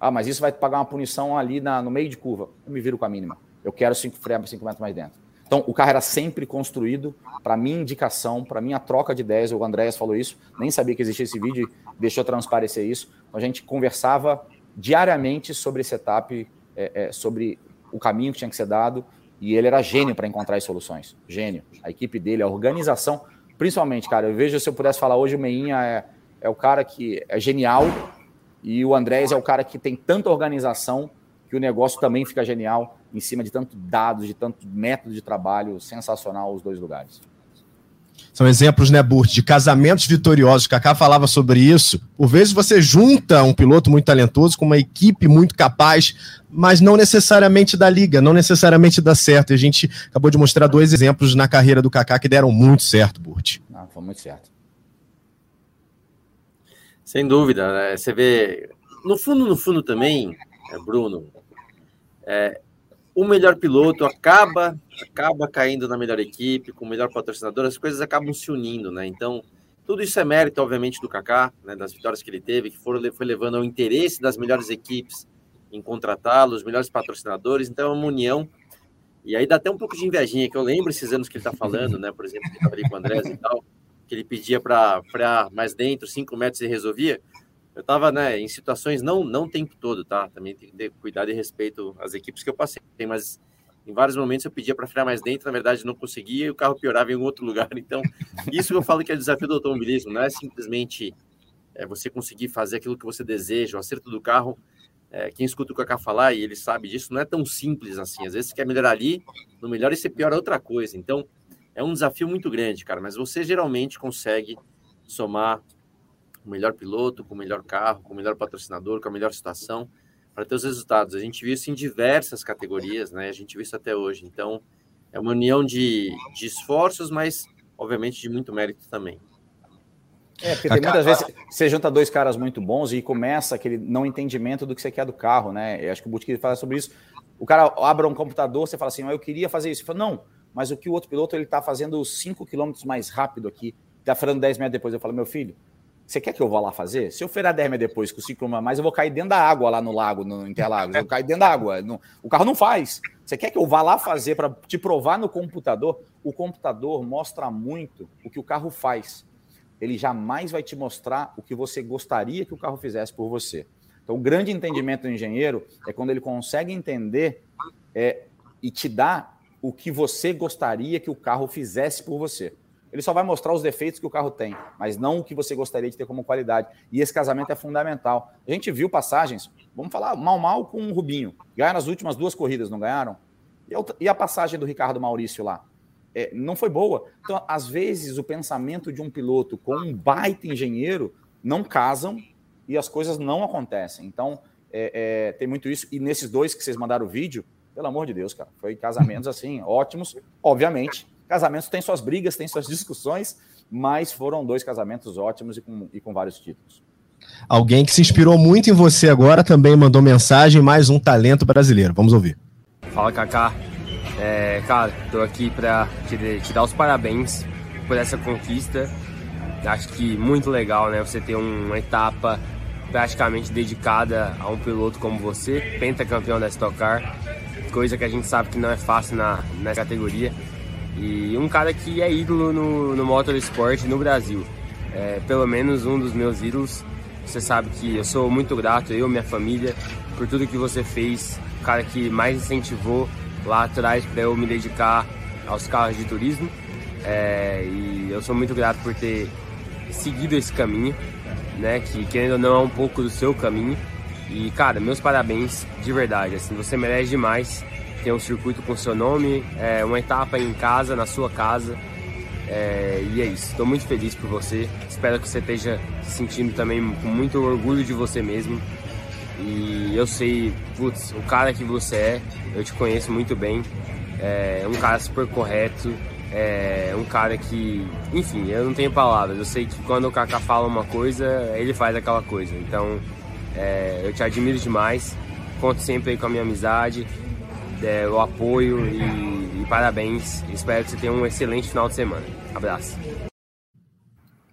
Ah, mas isso vai pagar uma punição ali na, no meio de curva. Eu me viro com a mínima. Eu quero cinco, frear 5 metros mais dentro. Então, o carro era sempre construído para minha indicação, para minha troca de ideias. O Andréas falou isso, nem sabia que existia esse vídeo, deixou transparecer isso. Então, a gente conversava diariamente sobre esse setup, é, é, sobre o caminho que tinha que ser dado, e ele era gênio para encontrar as soluções. Gênio. A equipe dele, a organização, principalmente, cara, eu vejo se eu pudesse falar hoje, o Meinha é, é o cara que é genial, e o Andrés é o cara que tem tanta organização que o negócio também fica genial em cima de tanto dados, de tanto método de trabalho sensacional os dois lugares.
São exemplos, né, Burt, de casamentos vitoriosos. Kaká falava sobre isso. Por vezes você junta um piloto muito talentoso com uma equipe muito capaz, mas não necessariamente da liga, não necessariamente dá certo. E a gente acabou de mostrar dois exemplos na carreira do Kaká que deram muito certo, Burt.
Não, foi muito certo.
Sem dúvida, né? Você vê, no fundo, no fundo também, é, Bruno, é, o melhor piloto acaba acaba caindo na melhor equipe, com o melhor patrocinador, as coisas acabam se unindo, né? Então, tudo isso é mérito, obviamente, do Kaká, né, das vitórias que ele teve, que foram, foi levando ao interesse das melhores equipes em contratá-lo, os melhores patrocinadores, então é uma união. E aí dá até um pouco de invejinha, que eu lembro esses anos que ele está falando, né? Por exemplo, que estava ali com o Andrés e tal, que ele pedia para frear mais dentro, cinco metros e resolvia. Eu estava né, em situações, não, não o tempo todo, tá? Também tem que ter cuidado e respeito às equipes que eu passei, mas em vários momentos eu pedia para frear mais dentro, na verdade não conseguia e o carro piorava em algum outro <laughs> lugar. Então, isso eu falo que é o desafio do automobilismo, não é simplesmente é, você conseguir fazer aquilo que você deseja, o acerto do carro. É, quem escuta o Kaká falar e ele sabe disso, não é tão simples assim. Às vezes você quer melhorar ali, no melhor e você piora outra coisa. Então, é um desafio muito grande, cara, mas você geralmente consegue somar o melhor piloto, com o melhor carro, com o melhor patrocinador, com a melhor situação, para ter os resultados. A gente viu isso em diversas categorias, né? A gente viu isso até hoje. Então, é uma união de, de esforços, mas, obviamente, de muito mérito também.
É, porque tem muitas vezes você junta dois caras muito bons e começa aquele não entendimento do que você quer do carro, né? Eu acho que o Butch fala sobre isso. O cara abre um computador, você fala assim, oh, eu queria fazer isso. Você fala, não, mas o que o outro piloto ele está fazendo 5 km mais rápido aqui, está freando 10 metros depois. Eu falo, meu filho, você quer que eu vá lá fazer? Se eu frear 10 metros depois com 5 km mais, eu vou cair dentro da água lá no lago, no Interlagos. Eu cair dentro da água. o carro não faz. Você quer que eu vá lá fazer para te provar no computador? O computador mostra muito o que o carro faz. Ele jamais vai te mostrar o que você gostaria que o carro fizesse por você. Então, o grande entendimento do engenheiro é quando ele consegue entender é, e te dar o que você gostaria que o carro fizesse por você. Ele só vai mostrar os defeitos que o carro tem, mas não o que você gostaria de ter como qualidade. E esse casamento é fundamental. A gente viu passagens, vamos falar mal mal com o Rubinho. Ganharam as últimas duas corridas, não ganharam? E a passagem do Ricardo Maurício lá? É, não foi boa. Então, às vezes, o pensamento de um piloto com um baita engenheiro não casam e as coisas não acontecem. Então, é, é, tem muito isso. E nesses dois que vocês mandaram o vídeo, pelo amor de Deus, cara. Foi casamentos assim, ótimos. Obviamente, casamentos têm suas brigas, têm suas <laughs> discussões, mas foram dois casamentos ótimos e com, e com vários títulos.
Alguém que se inspirou muito em você agora também mandou mensagem, mais um talento brasileiro. Vamos ouvir.
Fala, Kaká. É, cara, tô aqui para te, te dar os parabéns por essa conquista. Acho que muito legal, né? Você ter uma etapa praticamente dedicada a um piloto como você, pentacampeão da Stock Car coisa que a gente sabe que não é fácil na, nessa categoria. E um cara que é ídolo no, no motorsport no Brasil. É, pelo menos um dos meus ídolos. Você sabe que eu sou muito grato, eu, minha família, por tudo que você fez. O cara que mais incentivou lá atrás para eu me dedicar aos carros de turismo. É, e eu sou muito grato por ter seguido esse caminho, né? Que querendo ou não é um pouco do seu caminho. E, cara, meus parabéns de verdade. Assim, você merece demais ter um circuito com seu nome, é, uma etapa em casa, na sua casa. É, e é isso. Estou muito feliz por você. Espero que você esteja se sentindo também com muito orgulho de você mesmo. E eu sei, putz, o cara que você é, eu te conheço muito bem. É um cara super correto, é um cara que, enfim, eu não tenho palavras. Eu sei que quando o Kaká fala uma coisa, ele faz aquela coisa. Então, é, eu te admiro demais. Conto sempre aí com a minha amizade, é, o apoio e, e parabéns. Espero que você tenha um excelente final de semana. Abraço.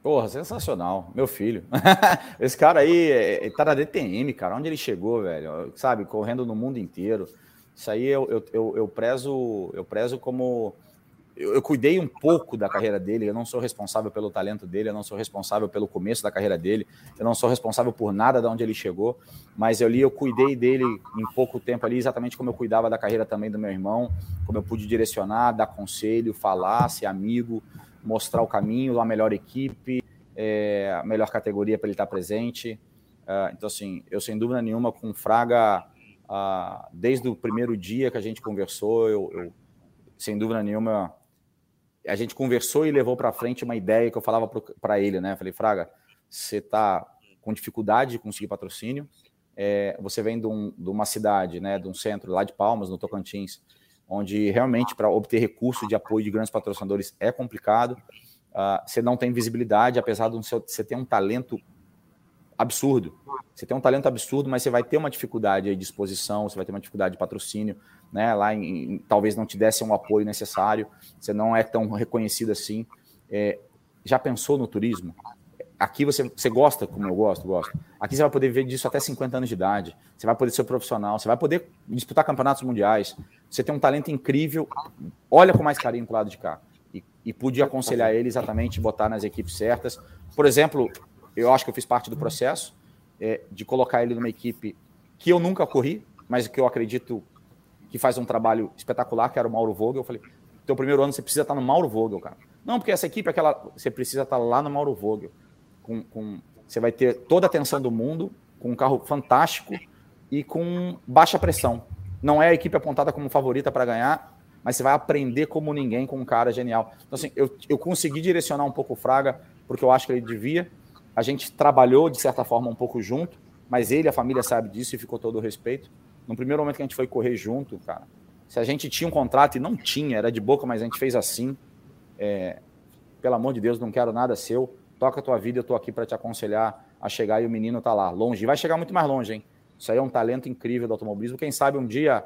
Porra, sensacional. Meu filho. <laughs> Esse cara aí ele tá na DTM, cara. Onde ele chegou, velho? Sabe, correndo no mundo inteiro. Isso aí eu, eu, eu, eu prezo, eu prezo como eu, eu, cuidei um pouco da carreira dele, eu não sou responsável pelo talento dele, eu não sou responsável pelo começo da carreira dele, eu não sou responsável por nada de onde ele chegou, mas eu li, eu cuidei dele em pouco tempo ali, exatamente como eu cuidava da carreira também do meu irmão, como eu pude direcionar, dar conselho, falar, ser amigo, mostrar o caminho, a melhor equipe, é, a melhor categoria para ele estar presente. Uh, então, assim, eu sem dúvida nenhuma com Fraga, uh, desde o primeiro dia que a gente conversou, eu, eu sem dúvida nenhuma a gente conversou e levou para frente uma ideia que eu falava para ele, né? Falei, Fraga, você está com dificuldade de conseguir patrocínio, é, você vem de, um, de, uma cidade, né, de um centro lá de Palmas, no Tocantins, onde realmente para obter recurso de apoio de grandes patrocinadores é complicado. Uh, você não tem visibilidade, apesar de você ter um talento absurdo. Você tem um talento absurdo, mas você vai ter uma dificuldade de exposição, você vai ter uma dificuldade de patrocínio, né? Lá em, talvez não te desse um apoio necessário, você não é tão reconhecido assim. É, já pensou no turismo? Aqui você, você gosta, como eu gosto, gosto. Aqui você vai poder viver disso até 50 anos de idade. Você vai poder ser profissional, você vai poder disputar campeonatos mundiais. Você tem um talento incrível. Olha com mais carinho para o lado de cá. E, e pude aconselhar ele exatamente botar nas equipes certas. Por exemplo, eu acho que eu fiz parte do processo é, de colocar ele numa equipe que eu nunca corri, mas que eu acredito que faz um trabalho espetacular, que era o Mauro Vogel. Eu falei, teu primeiro ano você precisa estar no Mauro Vogel, cara. Não, porque essa equipe, é aquela, você precisa estar lá no Mauro Vogel. Com, com, você vai ter toda a atenção do mundo, com um carro fantástico e com baixa pressão. Não é a equipe apontada como favorita para ganhar, mas você vai aprender como ninguém com um cara genial. Então, assim, eu, eu consegui direcionar um pouco o Fraga, porque eu acho que ele devia, a gente trabalhou, de certa forma, um pouco junto, mas ele, a família sabe disso e ficou todo o respeito. No primeiro momento que a gente foi correr junto, cara, se a gente tinha um contrato e não tinha, era de boca, mas a gente fez assim. É, pelo amor de Deus, não quero nada seu. Toca a tua vida, eu tô aqui para te aconselhar a chegar e o menino tá lá, longe. E vai chegar muito mais longe, hein? Isso aí é um talento incrível do automobilismo. Quem sabe um dia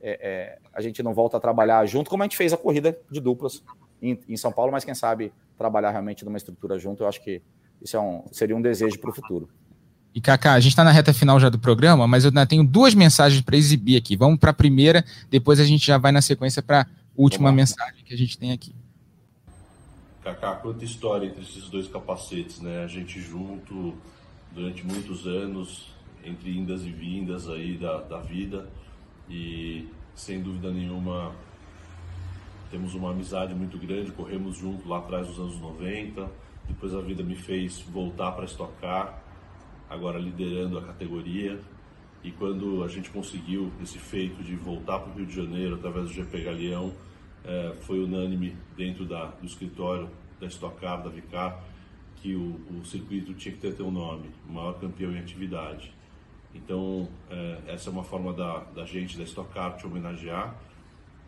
é, é, a gente não volta a trabalhar junto, como a gente fez a corrida de duplas em, em São Paulo, mas quem sabe trabalhar realmente numa estrutura junto, eu acho que isso é um, seria um desejo para o futuro.
E Kaká, a gente está na reta final já do programa, mas eu ainda tenho duas mensagens para exibir aqui. Vamos para a primeira, depois a gente já vai na sequência para a última mensagem que a gente tem aqui.
Kaká, quanta história entre esses dois capacetes, né? A gente junto durante muitos anos, entre indas e vindas aí da, da vida, e sem dúvida nenhuma temos uma amizade muito grande, corremos junto lá atrás dos anos 90 depois a vida me fez voltar para estocar, agora liderando a categoria. E quando a gente conseguiu esse feito de voltar para o Rio de Janeiro através do GP Galeão, é, foi unânime dentro da, do escritório da Stock Car, da Vicar, que o, o, circuito tinha que ter, um nome, o maior campeão em atividade. Então, é, essa é uma forma da, da gente, da Stock Car, te homenagear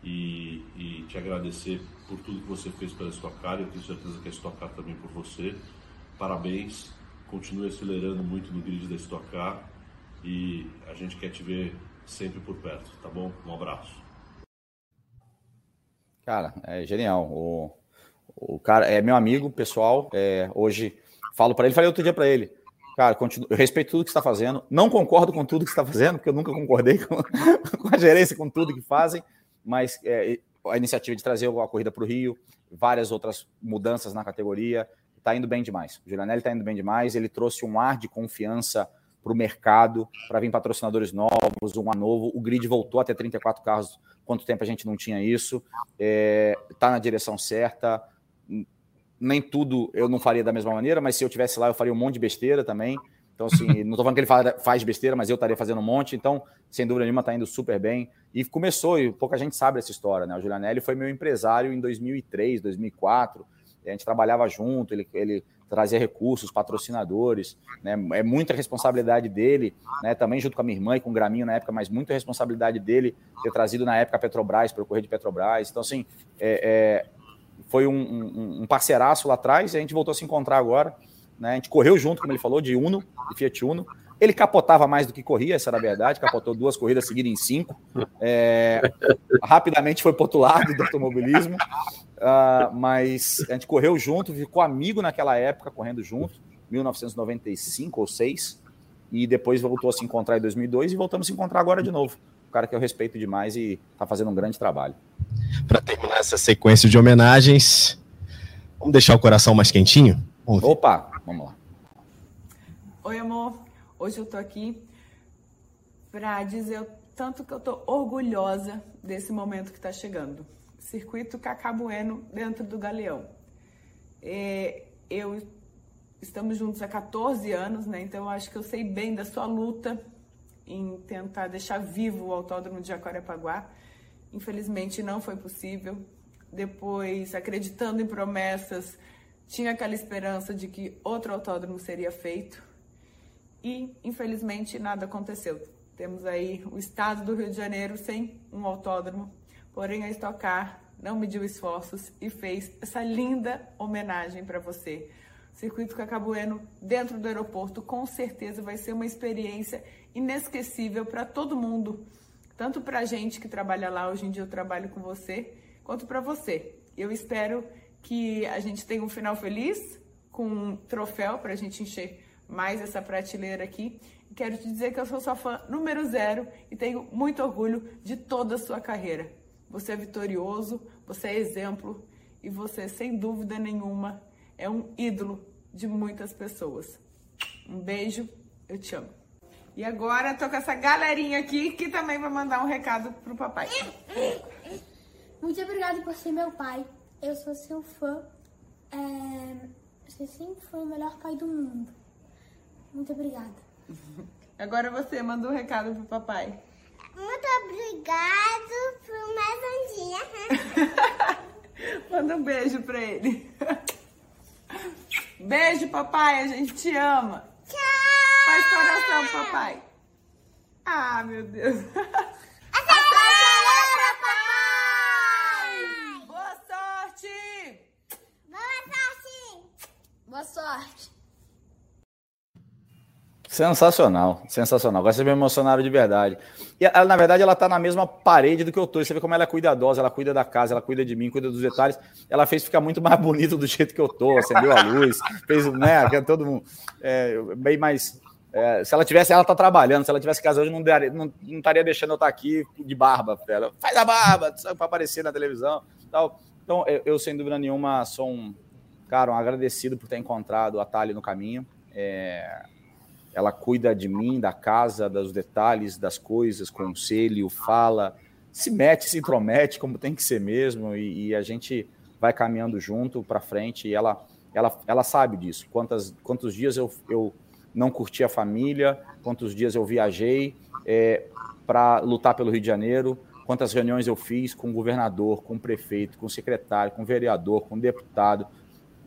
e, e, te agradecer por tudo que você fez pela Stock Car. Eu tenho certeza que a Stock Car também por você. Parabéns, continue acelerando muito no grid da Stock Car e a gente quer te ver sempre por perto, tá bom? Um abraço.
Cara, é genial. O, o cara é meu amigo pessoal. É, hoje falo para ele, falei outro dia para ele. Cara, continuo, eu respeito tudo que está fazendo. Não concordo com tudo que está fazendo, porque eu nunca concordei <laughs> com, com a gerência, com tudo que fazem mas é, a iniciativa de trazer a corrida para o Rio, várias outras mudanças na categoria, está indo bem demais. O Giulianelli está indo bem demais, ele trouxe um ar de confiança para o mercado, para vir patrocinadores novos, um ar novo. O grid voltou a ter 34 carros, quanto tempo a gente não tinha isso? Está é, tá na direção certa. Nem tudo eu não faria da mesma maneira, mas se eu tivesse lá, eu faria um monte de besteira também. Então, assim, <laughs> não estou falando que ele faz besteira, mas eu estaria fazendo um monte. Então, sem dúvida nenhuma, está indo super bem. E começou, e pouca gente sabe dessa história, né? O Julianelli foi meu empresário em 2003, 2004. a gente trabalhava junto, ele, ele trazia recursos, patrocinadores, né? É muita responsabilidade dele, né? Também junto com a minha irmã e com o Graminho na época, mas muita responsabilidade dele ter trazido na época a Petrobras para o Correio de Petrobras. Então, assim, é, é, foi um, um, um parceiraço lá atrás e a gente voltou a se encontrar agora. Né? A gente correu junto, como ele falou, de Uno, de Fiat Uno. Ele capotava mais do que corria, essa era a verdade. Capotou duas corridas seguidas em cinco. É, rapidamente foi para outro lado do automobilismo. Uh, mas a gente correu junto, ficou amigo naquela época, correndo junto, 1995 ou 6. E depois voltou a se encontrar em 2002 e voltamos a se encontrar agora de novo. O cara que eu respeito demais e está fazendo um grande trabalho.
Para terminar essa sequência de homenagens, vamos deixar o coração mais quentinho?
Opa, vamos lá.
Oi, amor. Hoje eu tô aqui para dizer o tanto que eu tô orgulhosa desse momento que está chegando. Circuito Cacá Bueno dentro do Galeão. É, eu estamos juntos há 14 anos, né? Então eu acho que eu sei bem da sua luta em tentar deixar vivo o Autódromo de Jacarepaguá. Infelizmente não foi possível. Depois, acreditando em promessas, tinha aquela esperança de que outro autódromo seria feito e, infelizmente, nada aconteceu. Temos aí o estado do Rio de Janeiro sem um autódromo, porém a Stock Car não mediu esforços e fez essa linda homenagem para você. O circuito Cacabueno dentro do aeroporto com certeza vai ser uma experiência inesquecível para todo mundo, tanto para a gente que trabalha lá, hoje em dia eu trabalho com você, quanto para você. Eu espero que a gente tenha um final feliz, com um troféu para a gente encher mais essa prateleira aqui. Quero te dizer que eu sou sua fã número zero e tenho muito orgulho de toda a sua carreira. Você é vitorioso, você é exemplo e você, sem dúvida nenhuma, é um ídolo de muitas pessoas. Um beijo, eu te amo. E agora tô com essa galerinha aqui que também vai mandar um recado pro papai.
Muito obrigado por ser meu pai. Eu sou seu fã. É... Você sempre foi o melhor pai do mundo. Muito obrigada. <laughs>
Agora você manda um recado pro papai.
Muito obrigado por mais um dia. <laughs>
manda um beijo pra ele. <laughs> Beijo, papai. A gente te ama.
Tchau.
Faz coração, papai. Ah, meu Deus.
Boa sorte.
Sensacional, sensacional. Agora vocês me emocionaram de verdade. E ela, na verdade, ela tá na mesma parede do que eu tô. Você vê como ela é cuidadosa, ela cuida da casa, ela cuida de mim, cuida dos detalhes. Ela fez ficar muito mais <laughs> bonito do jeito que eu tô, acendeu a luz, fez, né, todo mundo é, bem mais. É, se ela tivesse, ela tá trabalhando, se ela tivesse casa hoje, não, daria, não, não estaria deixando eu estar aqui de barba. Ela faz a barba, para aparecer na televisão. Tal. Então, eu, eu, sem dúvida nenhuma, sou um Cara, um agradecido por ter encontrado a Thalie no caminho. É, ela cuida de mim, da casa, dos detalhes, das coisas, conselho, fala, se mete, se intromete, como tem que ser mesmo, e, e a gente vai caminhando junto para frente. E ela, ela, ela sabe disso. Quantas, quantos dias eu, eu não curti a família, quantos dias eu viajei é, para lutar pelo Rio de Janeiro, quantas reuniões eu fiz com o governador, com o prefeito, com o secretário, com o vereador, com o deputado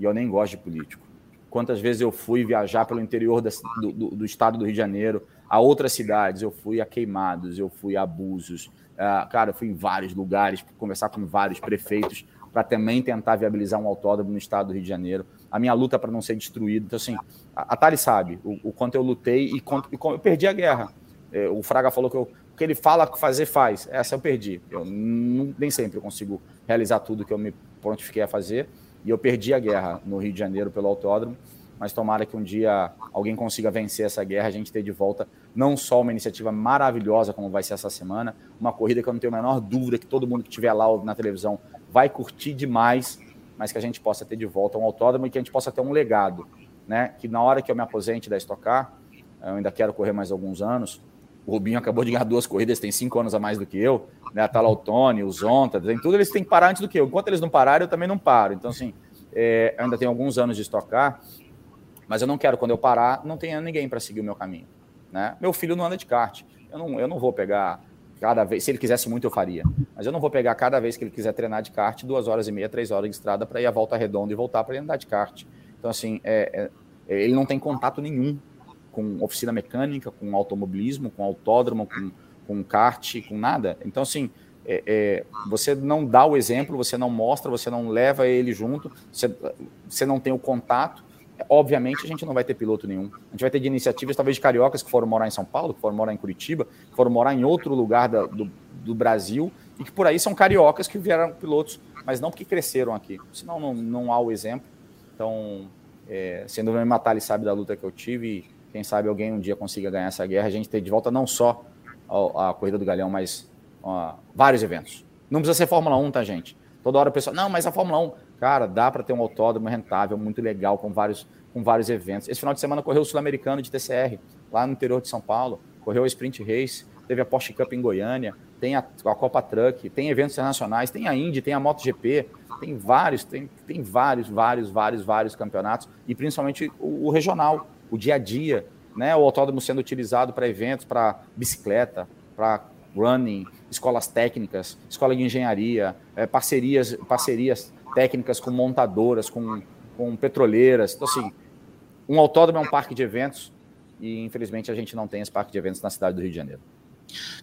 e eu nem gosto de político. Quantas vezes eu fui viajar pelo interior do, do, do, estado do Rio de Janeiro, a outras cidades, eu fui a Queimados, eu fui a Abusos, uh, cara, eu fui em vários lugares, conversar com vários prefeitos, para também tentar viabilizar um autódromo no estado do Rio de Janeiro. A minha luta para não ser destruído. Então, assim, a, a Thali sabe o, o, quanto eu lutei e quanto e eu perdi a guerra. É, o Fraga falou que eu, o que ele fala fazer, faz. Essa eu perdi. Eu não, nem sempre consigo realizar tudo que eu me prontifiquei a fazer. E eu perdi a guerra no Rio de Janeiro pelo autódromo, mas tomara que um dia alguém consiga vencer essa guerra, a gente ter de volta não só uma iniciativa maravilhosa como vai ser essa semana, uma corrida que eu não tenho a menor dúvida que todo mundo que estiver lá na televisão vai curtir demais, mas que a gente possa ter de volta um autódromo e que a gente possa ter um legado, né? Que na hora que eu me aposente da Stock Car, eu ainda quero correr mais alguns anos, o Rubinho acabou de ganhar duas corridas, tem cinco anos a mais do que eu. Né? A Talautone, o Zonta, tem tudo, eles têm que parar antes do que eu. Enquanto eles não pararem, eu também não paro. Então, assim, é, ainda tenho alguns anos de estocar, Mas eu não quero, quando eu parar, não tenha ninguém para seguir o meu caminho. Né? Meu filho não anda de kart. Eu não, eu não vou pegar cada vez. Se ele quisesse muito, eu faria. Mas eu não vou pegar cada vez que ele quiser treinar de kart, duas horas e meia, três horas de estrada para ir a volta redonda e voltar para ele andar de kart. Então, assim, é, é, ele não tem contato nenhum com oficina mecânica, com automobilismo, com autódromo, com, com kart, com nada. Então, assim, é, é, você não dá o exemplo, você não mostra, você não leva ele junto, você, você não tem o contato. Obviamente, a gente não vai ter piloto nenhum. A gente vai ter de iniciativas, talvez, de cariocas que foram morar em São Paulo, que foram morar em Curitiba, que foram morar em outro lugar da, do, do Brasil, e que por aí são cariocas que vieram pilotos, mas não porque cresceram aqui. Senão não, não há o exemplo. Então, é, sendo o Matar, ele sabe da luta que eu tive, quem sabe alguém um dia consiga ganhar essa guerra, a gente ter de volta não só a, a Corrida do Galeão, mas vários eventos. Não precisa ser Fórmula 1, tá, gente? Toda hora o pessoal, não, mas a Fórmula 1, cara, dá para ter um autódromo rentável, muito legal, com vários, com vários eventos. Esse final de semana correu o Sul-Americano de TCR, lá no interior de São Paulo, correu o Sprint Race, teve a Porsche Cup em Goiânia, tem a, a Copa Truck, tem eventos internacionais, tem a Indy, tem a MotoGP, tem vários, tem, tem vários, vários, vários, vários campeonatos, e principalmente o, o regional, o dia a dia, né? O autódromo sendo utilizado para eventos, para bicicleta, para running, escolas técnicas, escola de engenharia, é, parcerias, parcerias técnicas com montadoras, com, com petroleiras. Então, assim, um autódromo é um parque de eventos e, infelizmente, a gente não tem esse parque de eventos na cidade do Rio de Janeiro.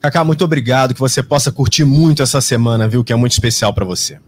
Cacá, muito obrigado, que você possa curtir muito essa semana, viu, que é muito especial para você.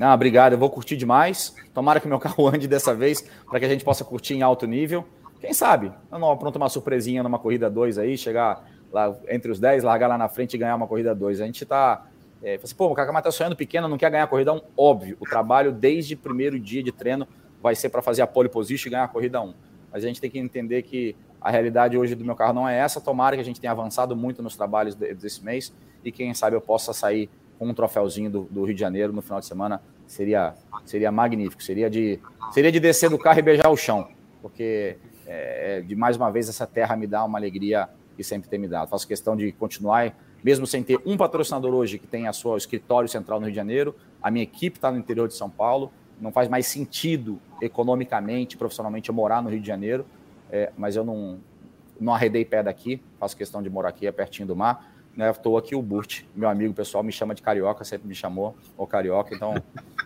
Ah, obrigado, eu vou curtir demais. Tomara que meu carro <laughs> ande dessa vez, para que a gente possa curtir em alto nível. Quem sabe? Eu não apronto uma surpresinha numa corrida 2 aí, chegar lá entre os 10, largar lá na frente e ganhar uma corrida 2. A gente tá. É, assim, pô, o Kakamai tá sonhando pequeno, não quer ganhar a corrida 1. Um. Óbvio, o trabalho desde o primeiro dia de treino vai ser para fazer a pole position e ganhar a corrida 1. Um. Mas a gente tem que entender que a realidade hoje do meu carro não é essa. Tomara que a gente tenha avançado muito nos trabalhos desse mês e quem sabe eu possa sair com um troféuzinho do, do Rio de Janeiro no final de semana seria, seria magnífico. Seria de, seria de descer do carro e beijar o chão, porque é, de mais uma vez essa terra me dá uma alegria que sempre tem me dado. Faço questão de continuar, mesmo sem ter um patrocinador hoje que tem a sua escritório central no Rio de Janeiro, a minha equipe está no interior de São Paulo. Não faz mais sentido economicamente, profissionalmente, eu morar no Rio de Janeiro, é, mas eu não, não arredei pé daqui, faço questão de morar aqui, é pertinho do mar né, estou aqui o Burt, meu amigo pessoal, me chama de carioca, sempre me chamou o carioca, então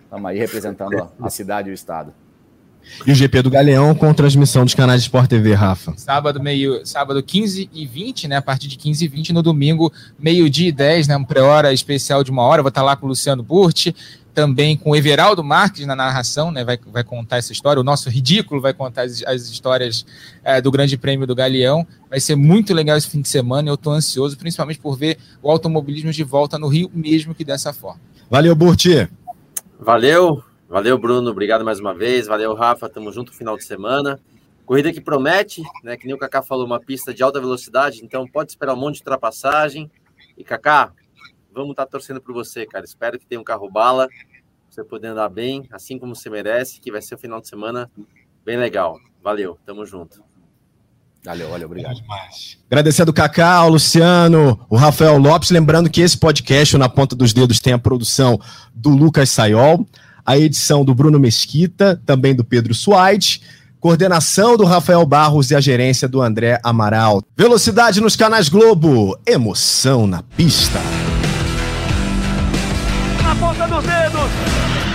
estamos aí representando a, a cidade e o estado.
E o GP do Galeão com transmissão dos canais de Sport TV, Rafa.
Sábado, meio, sábado 15 e 20, né? A partir de 15 e 20, no domingo, meio-dia e 10, né? Um pré-hora especial de uma hora. Vou estar lá com o Luciano Burti, também com o Everaldo Marques na narração, né? Vai, vai contar essa história. O nosso ridículo vai contar as, as histórias é, do Grande Prêmio do Galeão. Vai ser muito legal esse fim de semana. Eu estou ansioso, principalmente por ver o automobilismo de volta no Rio, mesmo que dessa forma.
Valeu, Burti.
Valeu. Valeu, Bruno. Obrigado mais uma vez. Valeu, Rafa. Tamo junto no final de semana. Corrida que promete, né? Que nem o Kaká falou, uma pista de alta velocidade, então pode esperar um monte de ultrapassagem. E Kaká, vamos estar tá torcendo por você, cara. Espero que tenha um carro bala, você poder andar bem, assim como você merece, que vai ser um final de semana bem legal. Valeu, tamo junto.
Valeu, valeu, obrigado.
Agradecendo o Cacá, o Luciano, o Rafael Lopes. Lembrando que esse podcast, Na Ponta dos Dedos, tem a produção do Lucas Sayol a edição do Bruno Mesquita, também do Pedro Suaide, coordenação do Rafael Barros e a gerência do André Amaral. Velocidade nos canais Globo, emoção na pista.
Na ponta dos dedos.